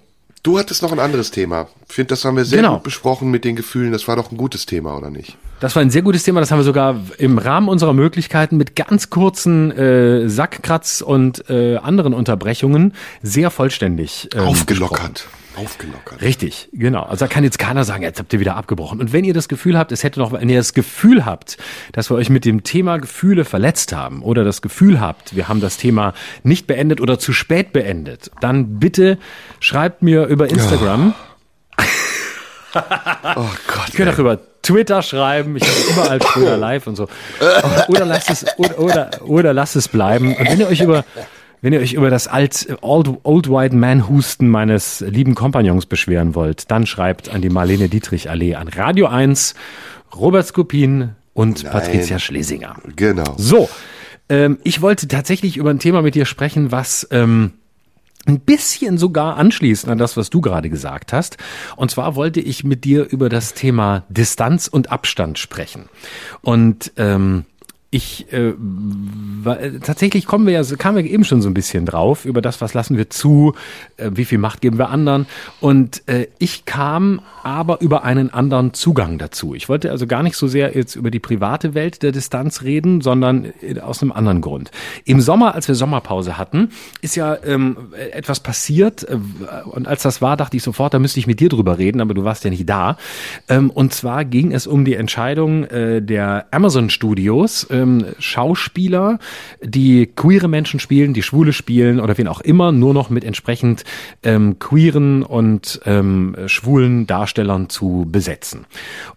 Du hattest noch ein anderes Thema. Ich finde, das haben wir sehr genau. gut besprochen mit den Gefühlen. Das war doch ein gutes Thema, oder nicht? Das war ein sehr gutes Thema. Das haben wir sogar im Rahmen unserer Möglichkeiten mit ganz kurzen äh, Sackkratz und äh, anderen Unterbrechungen sehr vollständig ähm, aufgelockert. Besprochen aufgelockert. Richtig, genau. Also da kann jetzt keiner sagen, jetzt habt ihr wieder abgebrochen. Und wenn ihr das Gefühl habt, es hätte noch, wenn ihr das Gefühl habt, dass wir euch mit dem Thema Gefühle verletzt haben oder das Gefühl habt, wir haben das Thema nicht beendet oder zu spät beendet, dann bitte schreibt mir über Instagram. Oh, oh Gott. Ihr könnt auch über Twitter schreiben, ich habe überall Twitter live und so. [LAUGHS] Oder lasst es, oder, oder, oder lasst es bleiben. Und wenn ihr euch über wenn ihr euch über das alt, old, old White Man Husten meines lieben Kompagnons beschweren wollt, dann schreibt an die Marlene Dietrich Allee an Radio 1, Robert Skopin und Nein. Patricia Schlesinger. Genau. So, ähm, ich wollte tatsächlich über ein Thema mit dir sprechen, was ähm, ein bisschen sogar anschließend an das, was du gerade gesagt hast. Und zwar wollte ich mit dir über das Thema Distanz und Abstand sprechen. Und ähm, ich äh, war, tatsächlich kommen wir ja, kamen wir eben schon so ein bisschen drauf über das, was lassen wir zu, äh, wie viel Macht geben wir anderen. Und äh, ich kam aber über einen anderen Zugang dazu. Ich wollte also gar nicht so sehr jetzt über die private Welt der Distanz reden, sondern äh, aus einem anderen Grund. Im Sommer, als wir Sommerpause hatten, ist ja ähm, etwas passiert. Äh, und als das war, dachte ich sofort, da müsste ich mit dir drüber reden, aber du warst ja nicht da. Ähm, und zwar ging es um die Entscheidung äh, der Amazon Studios. Äh, ähm, Schauspieler, die queere Menschen spielen, die Schwule spielen oder wen auch immer, nur noch mit entsprechend ähm, queeren und ähm, schwulen Darstellern zu besetzen.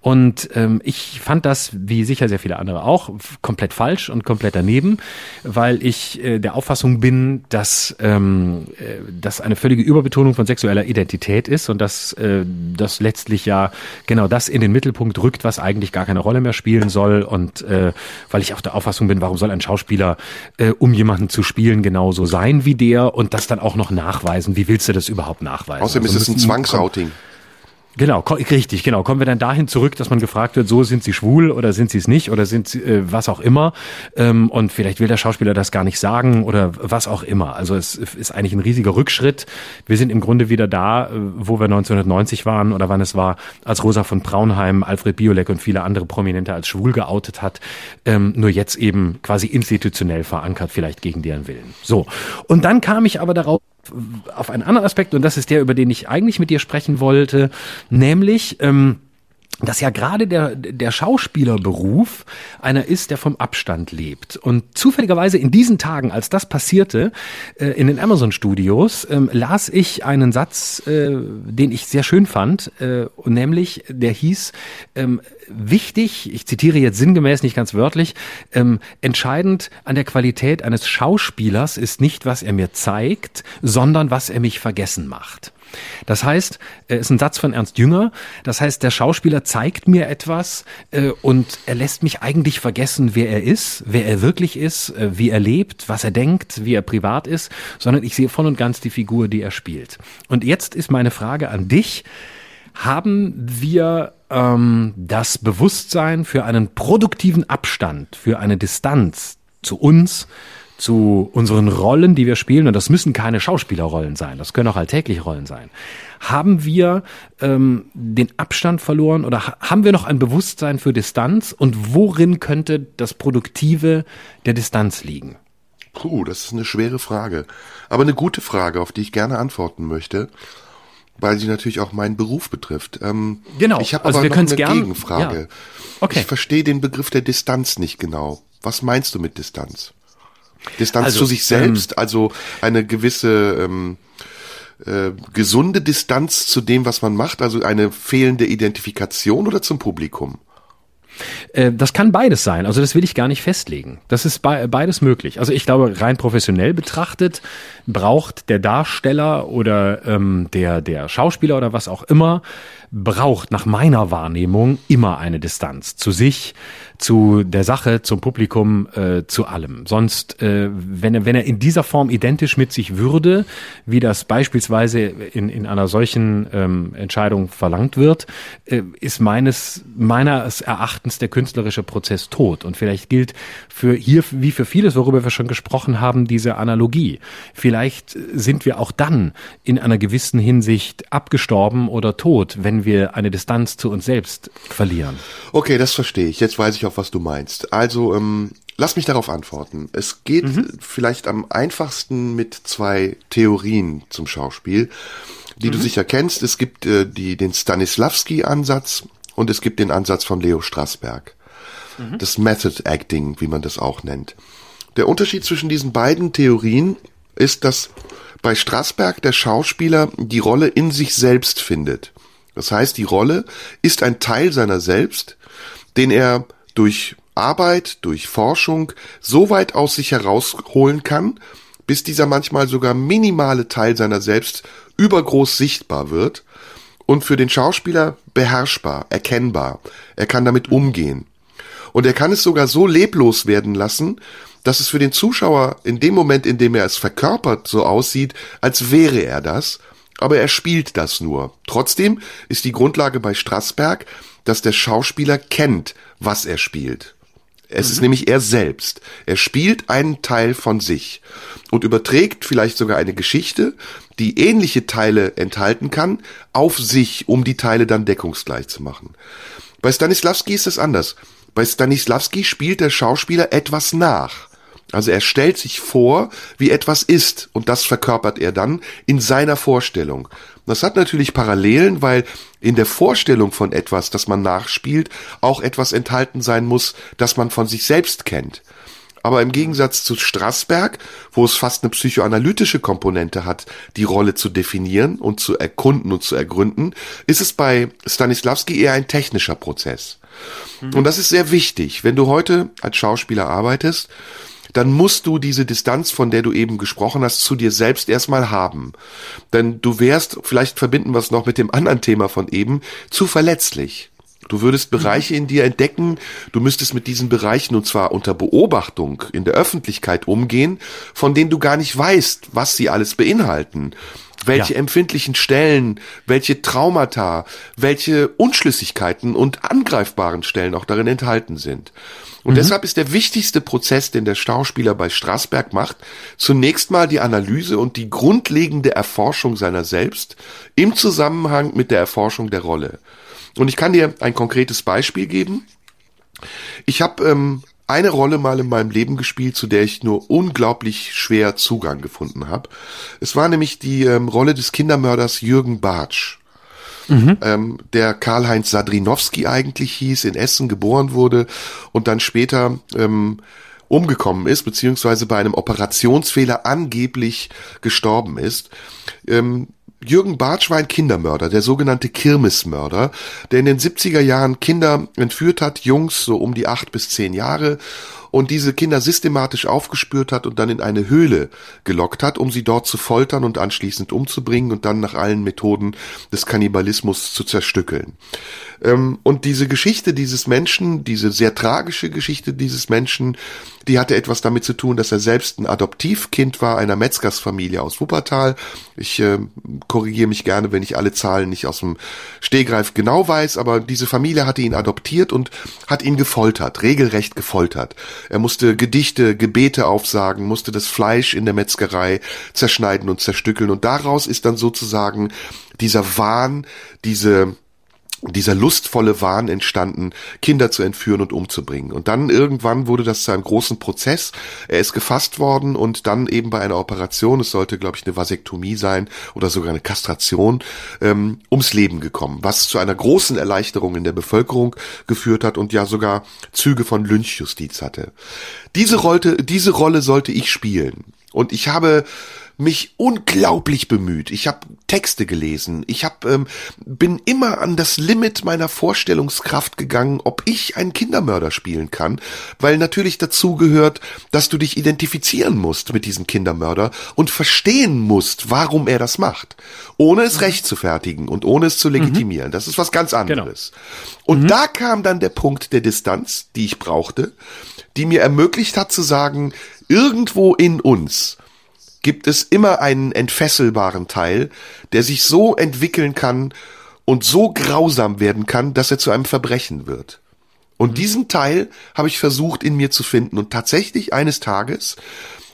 Und ähm, ich fand das, wie sicher sehr viele andere auch, komplett falsch und komplett daneben, weil ich äh, der Auffassung bin, dass ähm, äh, das eine völlige Überbetonung von sexueller Identität ist und dass äh, das letztlich ja genau das in den Mittelpunkt rückt, was eigentlich gar keine Rolle mehr spielen soll und äh, weil ich auch der Auffassung bin, warum soll ein Schauspieler, äh, um jemanden zu spielen, genauso sein wie der und das dann auch noch nachweisen? Wie willst du das überhaupt nachweisen? Außerdem also ist es ein Zwangsouting. Genau, richtig, genau. Kommen wir dann dahin zurück, dass man gefragt wird, so sind sie schwul oder sind sie es nicht oder sind sie äh, was auch immer. Ähm, und vielleicht will der Schauspieler das gar nicht sagen oder was auch immer. Also es ist eigentlich ein riesiger Rückschritt. Wir sind im Grunde wieder da, äh, wo wir 1990 waren oder wann es war, als Rosa von Braunheim, Alfred Biolek und viele andere Prominente als schwul geoutet hat. Ähm, nur jetzt eben quasi institutionell verankert, vielleicht gegen deren Willen. So. Und dann kam ich aber darauf, auf einen anderen Aspekt und das ist der, über den ich eigentlich mit dir sprechen wollte, nämlich ähm, dass ja gerade der, der Schauspielerberuf einer ist, der vom Abstand lebt. Und zufälligerweise in diesen Tagen, als das passierte, äh, in den Amazon Studios, ähm, las ich einen Satz, äh, den ich sehr schön fand, äh, nämlich der hieß, ähm, wichtig, ich zitiere jetzt sinngemäß, nicht ganz wörtlich, ähm, entscheidend an der Qualität eines Schauspielers ist nicht, was er mir zeigt, sondern was er mich vergessen macht. Das heißt, äh, ist ein Satz von Ernst Jünger. Das heißt, der Schauspieler zeigt mir etwas äh, und er lässt mich eigentlich vergessen, wer er ist, wer er wirklich ist, äh, wie er lebt, was er denkt, wie er privat ist, sondern ich sehe voll und ganz die Figur, die er spielt. Und jetzt ist meine Frage an dich. Haben wir ähm, das Bewusstsein für einen produktiven Abstand, für eine Distanz zu uns, zu unseren Rollen, die wir spielen, und das müssen keine Schauspielerrollen sein, das können auch alltägliche Rollen sein, haben wir ähm, den Abstand verloren oder ha haben wir noch ein Bewusstsein für Distanz und worin könnte das Produktive der Distanz liegen? Puh, das ist eine schwere Frage, aber eine gute Frage, auf die ich gerne antworten möchte, weil sie natürlich auch meinen Beruf betrifft. Ähm, genau, ich habe also aber noch eine gern, Gegenfrage. Ja. Okay. Ich verstehe den Begriff der Distanz nicht genau. Was meinst du mit Distanz? Distanz also, zu sich selbst, ähm, also eine gewisse ähm, äh, gesunde Distanz zu dem, was man macht, also eine fehlende Identifikation oder zum Publikum? Äh, das kann beides sein. Also das will ich gar nicht festlegen. Das ist beides möglich. Also ich glaube, rein professionell betrachtet braucht der Darsteller oder ähm, der, der Schauspieler oder was auch immer braucht nach meiner Wahrnehmung immer eine Distanz zu sich, zu der Sache, zum Publikum, äh, zu allem. Sonst, äh, wenn, er, wenn er in dieser Form identisch mit sich würde, wie das beispielsweise in, in einer solchen ähm, Entscheidung verlangt wird, äh, ist meines, meines Erachtens der künstlerische Prozess tot. Und vielleicht gilt für hier, wie für vieles, worüber wir schon gesprochen haben, diese Analogie. Vielleicht sind wir auch dann in einer gewissen Hinsicht abgestorben oder tot, wenn wir eine Distanz zu uns selbst verlieren. Okay, das verstehe ich. Jetzt weiß ich auch, was du meinst. Also, ähm, lass mich darauf antworten. Es geht mhm. vielleicht am einfachsten mit zwei Theorien zum Schauspiel, die mhm. du sicher kennst. Es gibt äh, die, den Stanislavski-Ansatz und es gibt den Ansatz von Leo Strasberg. Mhm. Das Method Acting, wie man das auch nennt. Der Unterschied zwischen diesen beiden Theorien ist, dass bei Strasberg der Schauspieler die Rolle in sich selbst findet. Das heißt, die Rolle ist ein Teil seiner selbst, den er durch Arbeit, durch Forschung so weit aus sich herausholen kann, bis dieser manchmal sogar minimale Teil seiner selbst übergroß sichtbar wird und für den Schauspieler beherrschbar, erkennbar. Er kann damit umgehen. Und er kann es sogar so leblos werden lassen, dass es für den Zuschauer in dem Moment, in dem er es verkörpert, so aussieht, als wäre er das, aber er spielt das nur. Trotzdem ist die Grundlage bei Strasberg, dass der Schauspieler kennt, was er spielt. Es mhm. ist nämlich er selbst. Er spielt einen Teil von sich und überträgt vielleicht sogar eine Geschichte, die ähnliche Teile enthalten kann, auf sich, um die Teile dann deckungsgleich zu machen. Bei Stanislavski ist es anders. Bei Stanislavski spielt der Schauspieler etwas nach. Also er stellt sich vor, wie etwas ist, und das verkörpert er dann in seiner Vorstellung. Das hat natürlich Parallelen, weil in der Vorstellung von etwas, das man nachspielt, auch etwas enthalten sein muss, das man von sich selbst kennt. Aber im Gegensatz zu Strassberg, wo es fast eine psychoanalytische Komponente hat, die Rolle zu definieren und zu erkunden und zu ergründen, ist es bei Stanislavski eher ein technischer Prozess. Mhm. Und das ist sehr wichtig. Wenn du heute als Schauspieler arbeitest, dann musst du diese Distanz, von der du eben gesprochen hast, zu dir selbst erstmal haben. Denn du wärst, vielleicht verbinden wir es noch mit dem anderen Thema von eben, zu verletzlich. Du würdest Bereiche in dir entdecken, du müsstest mit diesen Bereichen und zwar unter Beobachtung in der Öffentlichkeit umgehen, von denen du gar nicht weißt, was sie alles beinhalten. Welche ja. empfindlichen Stellen, welche Traumata, welche Unschlüssigkeiten und angreifbaren Stellen auch darin enthalten sind. Und mhm. deshalb ist der wichtigste Prozess, den der Schauspieler bei Straßberg macht, zunächst mal die Analyse und die grundlegende Erforschung seiner selbst im Zusammenhang mit der Erforschung der Rolle. Und ich kann dir ein konkretes Beispiel geben. Ich habe ähm, eine Rolle mal in meinem Leben gespielt, zu der ich nur unglaublich schwer Zugang gefunden habe. Es war nämlich die ähm, Rolle des Kindermörders Jürgen Bartsch mhm. ähm, der Karl-Heinz Sadrinowski eigentlich hieß, in Essen geboren wurde und dann später ähm, umgekommen ist, beziehungsweise bei einem Operationsfehler angeblich gestorben ist. Ähm, Jürgen Bartsch war ein Kindermörder, der sogenannte Kirmesmörder, der in den 70er Jahren Kinder entführt hat, Jungs so um die acht bis zehn Jahre und diese Kinder systematisch aufgespürt hat und dann in eine Höhle gelockt hat, um sie dort zu foltern und anschließend umzubringen und dann nach allen Methoden des Kannibalismus zu zerstückeln. Ähm, und diese Geschichte dieses Menschen, diese sehr tragische Geschichte dieses Menschen, die hatte etwas damit zu tun, dass er selbst ein Adoptivkind war einer Metzgersfamilie aus Wuppertal. Ich äh, korrigiere mich gerne, wenn ich alle Zahlen nicht aus dem Stehgreif genau weiß, aber diese Familie hatte ihn adoptiert und hat ihn gefoltert, regelrecht gefoltert. Er musste Gedichte, Gebete aufsagen, musste das Fleisch in der Metzgerei zerschneiden und zerstückeln und daraus ist dann sozusagen dieser Wahn, diese dieser lustvolle Wahn entstanden, Kinder zu entführen und umzubringen. Und dann irgendwann wurde das zu einem großen Prozess. Er ist gefasst worden und dann eben bei einer Operation, es sollte, glaube ich, eine Vasektomie sein oder sogar eine Kastration, ähm, ums Leben gekommen, was zu einer großen Erleichterung in der Bevölkerung geführt hat und ja sogar Züge von Lynchjustiz hatte. Diese Rolle, diese Rolle sollte ich spielen. Und ich habe mich unglaublich bemüht. Ich habe Texte gelesen. Ich hab, ähm, bin immer an das Limit meiner Vorstellungskraft gegangen, ob ich einen Kindermörder spielen kann, weil natürlich dazu gehört, dass du dich identifizieren musst mit diesem Kindermörder und verstehen musst, warum er das macht, ohne es mhm. recht zu fertigen und ohne es zu legitimieren. Mhm. Das ist was ganz genau. anderes. Genau. Und mhm. da kam dann der Punkt der Distanz, die ich brauchte, die mir ermöglicht hat zu sagen, irgendwo in uns gibt es immer einen entfesselbaren Teil, der sich so entwickeln kann und so grausam werden kann, dass er zu einem Verbrechen wird. Und mhm. diesen Teil habe ich versucht in mir zu finden und tatsächlich eines Tages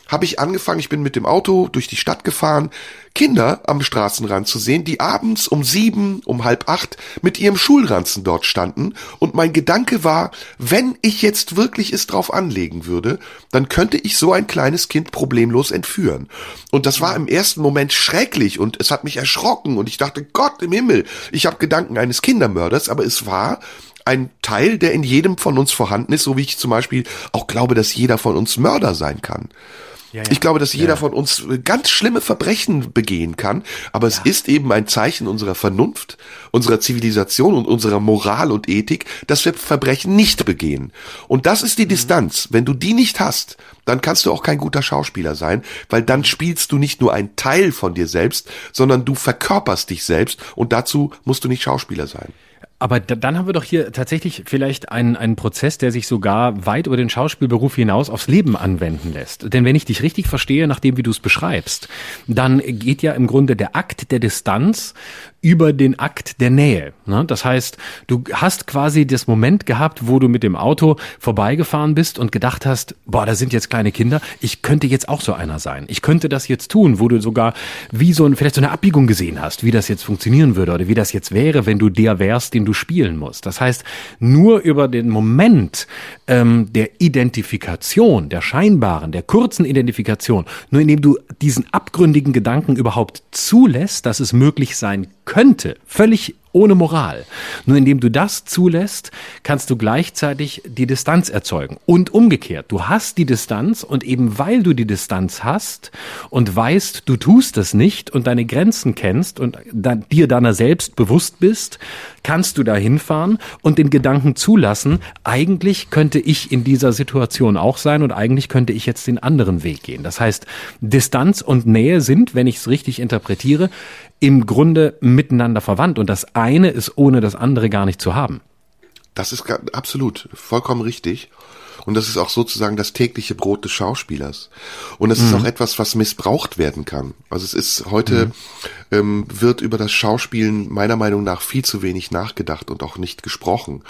habe ich angefangen, ich bin mit dem Auto durch die Stadt gefahren, Kinder am Straßenrand zu sehen, die abends um sieben, um halb acht mit ihrem Schulranzen dort standen. Und mein Gedanke war, wenn ich jetzt wirklich es drauf anlegen würde, dann könnte ich so ein kleines Kind problemlos entführen. Und das war im ersten Moment schrecklich und es hat mich erschrocken und ich dachte, Gott im Himmel, ich habe Gedanken eines Kindermörders, aber es war ein Teil, der in jedem von uns vorhanden ist, so wie ich zum Beispiel auch glaube, dass jeder von uns Mörder sein kann. Ja, ja. Ich glaube, dass jeder ja. von uns ganz schlimme Verbrechen begehen kann, aber es ist eben ein Zeichen unserer Vernunft, unserer Zivilisation und unserer Moral und Ethik, dass wir Verbrechen nicht begehen. Und das ist die mhm. Distanz. Wenn du die nicht hast, dann kannst du auch kein guter Schauspieler sein, weil dann spielst du nicht nur ein Teil von dir selbst, sondern du verkörperst dich selbst und dazu musst du nicht Schauspieler sein. Aber dann haben wir doch hier tatsächlich vielleicht einen, einen Prozess, der sich sogar weit über den Schauspielberuf hinaus aufs Leben anwenden lässt. Denn wenn ich dich richtig verstehe, nachdem wie du es beschreibst, dann geht ja im Grunde der Akt der Distanz über den Akt der Nähe. Ne? Das heißt, du hast quasi das Moment gehabt, wo du mit dem Auto vorbeigefahren bist und gedacht hast, boah, da sind jetzt kleine Kinder, ich könnte jetzt auch so einer sein. Ich könnte das jetzt tun, wo du sogar wie so ein, vielleicht so eine Abbiegung gesehen hast, wie das jetzt funktionieren würde oder wie das jetzt wäre, wenn du der wärst, den du spielen musst. Das heißt, nur über den Moment ähm, der Identifikation, der scheinbaren, der kurzen Identifikation, nur indem du diesen abgründigen Gedanken überhaupt zulässt, dass es möglich sein könnte, völlig ohne Moral. Nur indem du das zulässt, kannst du gleichzeitig die Distanz erzeugen. Und umgekehrt, du hast die Distanz und eben weil du die Distanz hast und weißt, du tust es nicht und deine Grenzen kennst und dir deiner selbst bewusst bist, kannst du da hinfahren und den Gedanken zulassen, eigentlich könnte ich in dieser Situation auch sein und eigentlich könnte ich jetzt den anderen Weg gehen. Das heißt, Distanz und Nähe sind, wenn ich es richtig interpretiere, im Grunde miteinander verwandt und das eine ist ohne das andere gar nicht zu haben. Das ist absolut vollkommen richtig. Und das ist auch sozusagen das tägliche Brot des Schauspielers. Und es mhm. ist auch etwas, was missbraucht werden kann. Also es ist heute, mhm. ähm, wird über das Schauspielen meiner Meinung nach viel zu wenig nachgedacht und auch nicht gesprochen.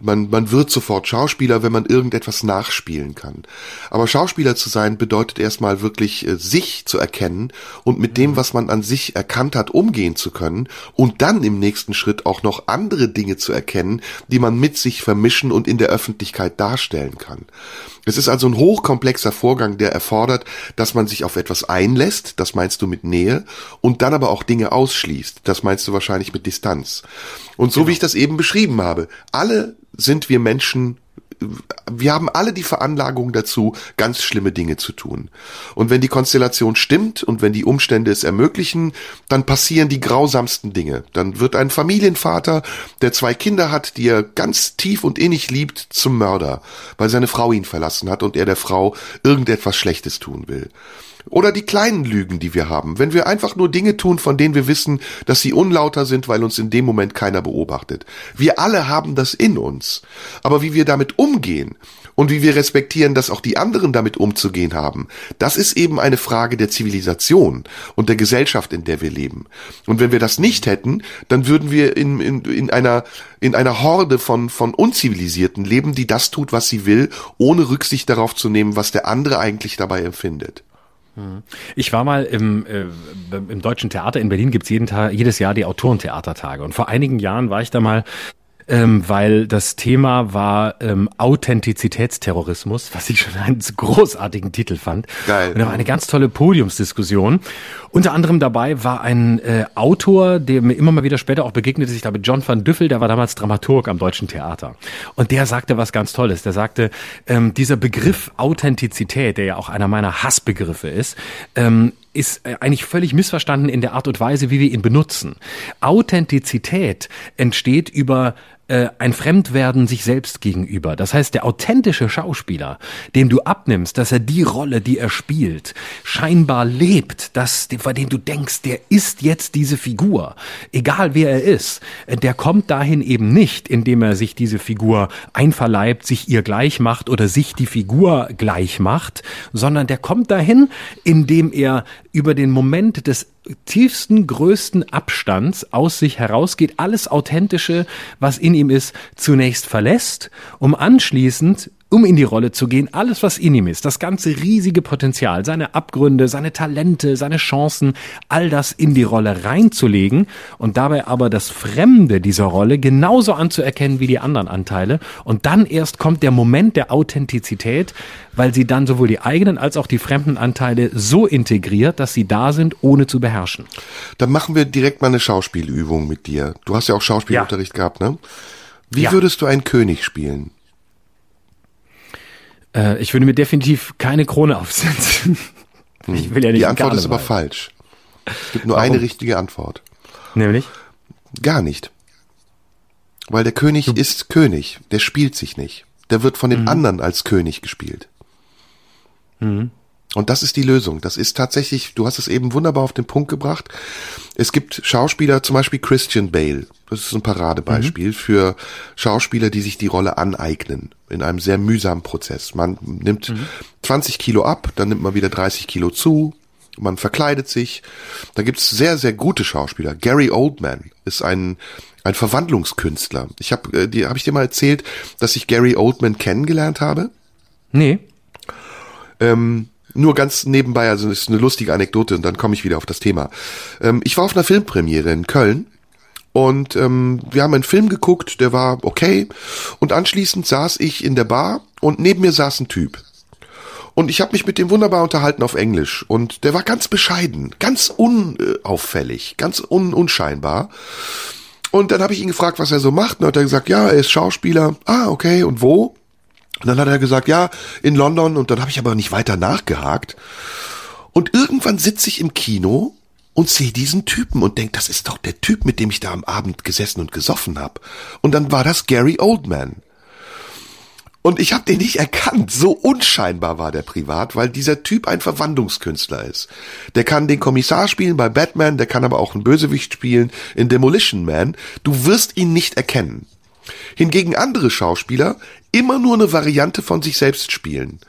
Man, man wird sofort Schauspieler, wenn man irgendetwas nachspielen kann. Aber Schauspieler zu sein bedeutet erstmal wirklich äh, sich zu erkennen und mit dem, mhm. was man an sich erkannt hat, umgehen zu können und dann im nächsten Schritt auch noch andere Dinge zu erkennen, die man mit sich vermischen und in der Öffentlichkeit darstellen kann kann. Es ist also ein hochkomplexer Vorgang, der erfordert, dass man sich auf etwas einlässt, das meinst du mit Nähe, und dann aber auch Dinge ausschließt, das meinst du wahrscheinlich mit Distanz. Und so genau. wie ich das eben beschrieben habe, alle sind wir Menschen wir haben alle die Veranlagung dazu, ganz schlimme Dinge zu tun. Und wenn die Konstellation stimmt und wenn die Umstände es ermöglichen, dann passieren die grausamsten Dinge. Dann wird ein Familienvater, der zwei Kinder hat, die er ganz tief und innig liebt, zum Mörder, weil seine Frau ihn verlassen hat und er der Frau irgendetwas Schlechtes tun will. Oder die kleinen Lügen, die wir haben. Wenn wir einfach nur Dinge tun, von denen wir wissen, dass sie unlauter sind, weil uns in dem Moment keiner beobachtet. Wir alle haben das in uns. Aber wie wir damit umgehen und wie wir respektieren, dass auch die anderen damit umzugehen haben, das ist eben eine Frage der Zivilisation und der Gesellschaft, in der wir leben. Und wenn wir das nicht hätten, dann würden wir in, in, in einer in einer Horde von, von Unzivilisierten leben, die das tut, was sie will, ohne Rücksicht darauf zu nehmen, was der andere eigentlich dabei empfindet. Ich war mal im, äh, im Deutschen Theater in Berlin gibt's jeden Tag, jedes Jahr die Autorentheatertage. Und vor einigen Jahren war ich da mal ähm, weil das Thema war ähm, Authentizitätsterrorismus, was ich schon einen großartigen Titel fand. Geil. Und da war eine ganz tolle Podiumsdiskussion. Unter anderem dabei war ein äh, Autor, der mir immer mal wieder später auch begegnete, ich glaube John van Düffel, der war damals Dramaturg am Deutschen Theater. Und der sagte was ganz Tolles. Der sagte, ähm, dieser Begriff Authentizität, der ja auch einer meiner Hassbegriffe ist, ähm, ist äh, eigentlich völlig missverstanden in der Art und Weise, wie wir ihn benutzen. Authentizität entsteht über äh, ein Fremdwerden sich selbst gegenüber. Das heißt, der authentische Schauspieler, dem du abnimmst, dass er die Rolle, die er spielt, scheinbar lebt, dass, bei dem du denkst, der ist jetzt diese Figur, egal wer er ist, äh, der kommt dahin eben nicht, indem er sich diese Figur einverleibt, sich ihr gleich macht oder sich die Figur gleich macht, sondern der kommt dahin, indem er über den Moment des tiefsten, größten Abstands aus sich herausgeht, alles Authentische, was in ihm ist, zunächst verlässt, um anschließend um in die Rolle zu gehen, alles, was in ihm ist, das ganze riesige Potenzial, seine Abgründe, seine Talente, seine Chancen, all das in die Rolle reinzulegen und dabei aber das Fremde dieser Rolle genauso anzuerkennen wie die anderen Anteile. Und dann erst kommt der Moment der Authentizität, weil sie dann sowohl die eigenen als auch die fremden Anteile so integriert, dass sie da sind, ohne zu beherrschen. Dann machen wir direkt mal eine Schauspielübung mit dir. Du hast ja auch Schauspielunterricht ja. gehabt, ne? Wie ja. würdest du einen König spielen? Äh, ich würde mir definitiv keine Krone aufsetzen. Ich will ja nicht Die Antwort ist aber falsch. Es gibt nur Warum? eine richtige Antwort. Nämlich? Gar nicht. Weil der König du ist König. Der spielt sich nicht. Der wird von den mhm. anderen als König gespielt. Mhm. Und das ist die Lösung. Das ist tatsächlich, du hast es eben wunderbar auf den Punkt gebracht. Es gibt Schauspieler, zum Beispiel Christian Bale. Das ist ein Paradebeispiel mhm. für Schauspieler, die sich die Rolle aneignen. In einem sehr mühsamen Prozess. Man nimmt mhm. 20 Kilo ab, dann nimmt man wieder 30 Kilo zu. Man verkleidet sich. Da gibt's sehr, sehr gute Schauspieler. Gary Oldman ist ein, ein Verwandlungskünstler. Ich habe äh, hab ich dir mal erzählt, dass ich Gary Oldman kennengelernt habe? Nee. Ähm, nur ganz nebenbei, also ist eine lustige Anekdote und dann komme ich wieder auf das Thema. Ähm, ich war auf einer Filmpremiere in Köln und ähm, wir haben einen Film geguckt, der war okay. Und anschließend saß ich in der Bar und neben mir saß ein Typ. Und ich habe mich mit dem wunderbar unterhalten auf Englisch. Und der war ganz bescheiden, ganz unauffällig, ganz un unscheinbar. Und dann habe ich ihn gefragt, was er so macht. Und dann hat er gesagt, ja, er ist Schauspieler. Ah, okay. Und wo? Und dann hat er gesagt, ja, in London. Und dann habe ich aber nicht weiter nachgehakt. Und irgendwann sitze ich im Kino und sehe diesen Typen und denk, das ist doch der Typ, mit dem ich da am Abend gesessen und gesoffen habe. Und dann war das Gary Oldman. Und ich habe den nicht erkannt. So unscheinbar war der privat, weil dieser Typ ein Verwandlungskünstler ist. Der kann den Kommissar spielen bei Batman, der kann aber auch einen Bösewicht spielen in Demolition Man. Du wirst ihn nicht erkennen. Hingegen andere Schauspieler immer nur eine Variante von sich selbst spielen.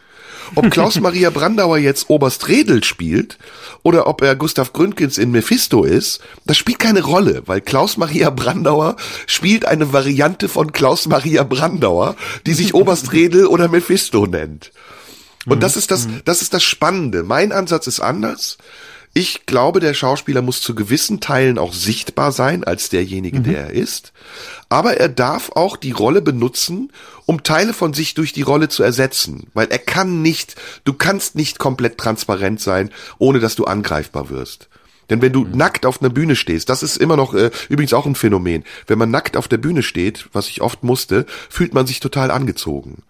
Ob Klaus-Maria Brandauer jetzt Oberst Redel spielt oder ob er Gustav Gründgens in Mephisto ist, das spielt keine Rolle, weil Klaus-Maria Brandauer spielt eine Variante von Klaus-Maria Brandauer, die sich Oberst Redel oder Mephisto nennt. Und das ist das, mhm. das ist das Spannende. Mein Ansatz ist anders. Ich glaube, der Schauspieler muss zu gewissen Teilen auch sichtbar sein als derjenige, mhm. der er ist. Aber er darf auch die Rolle benutzen, um Teile von sich durch die Rolle zu ersetzen. Weil er kann nicht, du kannst nicht komplett transparent sein, ohne dass du angreifbar wirst. Denn wenn du mhm. nackt auf einer Bühne stehst, das ist immer noch äh, übrigens auch ein Phänomen. Wenn man nackt auf der Bühne steht, was ich oft musste, fühlt man sich total angezogen.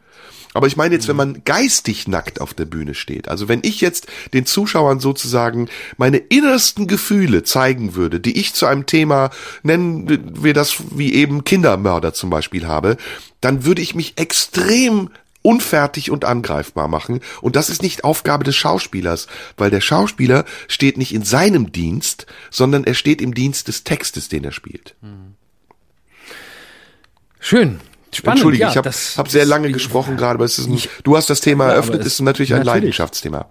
Aber ich meine jetzt, wenn man geistig nackt auf der Bühne steht, also wenn ich jetzt den Zuschauern sozusagen meine innersten Gefühle zeigen würde, die ich zu einem Thema, nennen wir das wie eben Kindermörder zum Beispiel habe, dann würde ich mich extrem unfertig und angreifbar machen. Und das ist nicht Aufgabe des Schauspielers, weil der Schauspieler steht nicht in seinem Dienst, sondern er steht im Dienst des Textes, den er spielt. Schön. Spannend, Entschuldige, ja, ich habe hab sehr lange gesprochen gerade, aber es ist ein, ich, du hast das Thema eröffnet, ist natürlich ein natürlich. Leidenschaftsthema.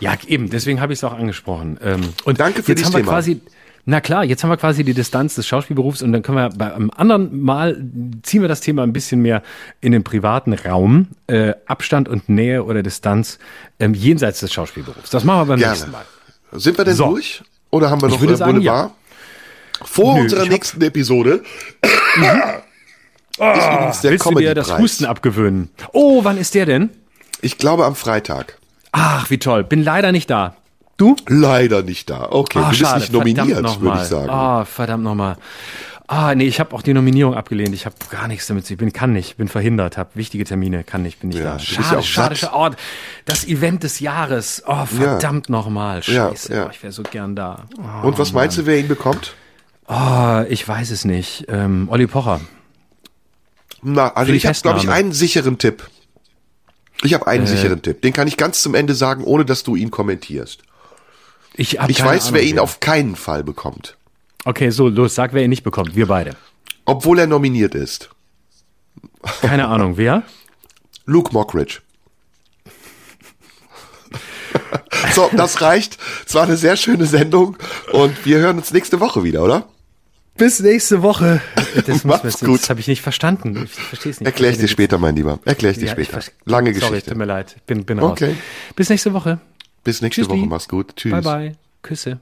Ja, eben, deswegen habe ich es auch angesprochen. Ähm, und Danke für haben Thema. quasi, na klar, jetzt haben wir quasi die Distanz des Schauspielberufs und dann können wir bei einem anderen Mal ziehen wir das Thema ein bisschen mehr in den privaten Raum. Äh, Abstand und Nähe oder Distanz ähm, jenseits des Schauspielberufs. Das machen wir beim Gerne. nächsten Mal. Sind wir denn so. durch? Oder haben wir noch ich würde sagen, Boulevard? Ja. Vor Nö, unserer nächsten Episode mhm. Oh, ist übrigens der willst du dir das Husten abgewöhnen? Oh, wann ist der denn? Ich glaube am Freitag. Ach, wie toll. Bin leider nicht da. Du? Leider nicht da. Okay, oh, du bist schade. nicht nominiert, würde ich sagen. Oh, verdammt nochmal. Ah, nee, ich habe auch die Nominierung abgelehnt. Ich habe gar nichts damit zu. Ich bin, kann nicht, bin verhindert, habe wichtige Termine, kann nicht, bin nicht Ja, da. Schade, ja schade, schade. Oh, das Event des Jahres. Oh, verdammt nochmal. Ja, Scheiße, ja. oh, ich wäre so gern da. Oh, Und was meinst du, wer ihn bekommt? oh, ich weiß es nicht. Ähm, Olli Pocher. Na, also ich habe, glaube ich, einen sicheren Tipp. Ich habe einen sicheren Tipp. Den kann ich ganz zum Ende sagen, ohne dass du ihn kommentierst. Ich, hab Ich weiß, Ahnung, wer ihn auf keinen Fall bekommt. Okay, so, los, sag, wer ihn nicht bekommt. Wir beide. Obwohl er nominiert ist. Keine Ahnung, wer? [LAUGHS] Luke Mockridge. [LAUGHS] so, das reicht. Es war eine sehr schöne Sendung und wir hören uns nächste Woche wieder, oder? Bis nächste Woche. Das, muss jetzt- gut. das habe ich nicht verstanden. Ich verstehe es nicht. Erklär ich dir später, mein Lieber. Erklär ich dir Ja, ich später. ver- Lange Sorry, Geschichte. tut mir leid. Ich bin, bin raus. Okay. Bis nächste Woche. Bis nächste Tschüssli. Woche. Mach's gut. Tschüss. Bye bye. Küsse.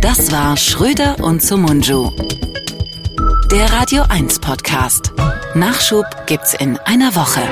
Das war Schröder und Sumunju. Der Radio 1 Podcast. Nachschub gibt's in einer Woche.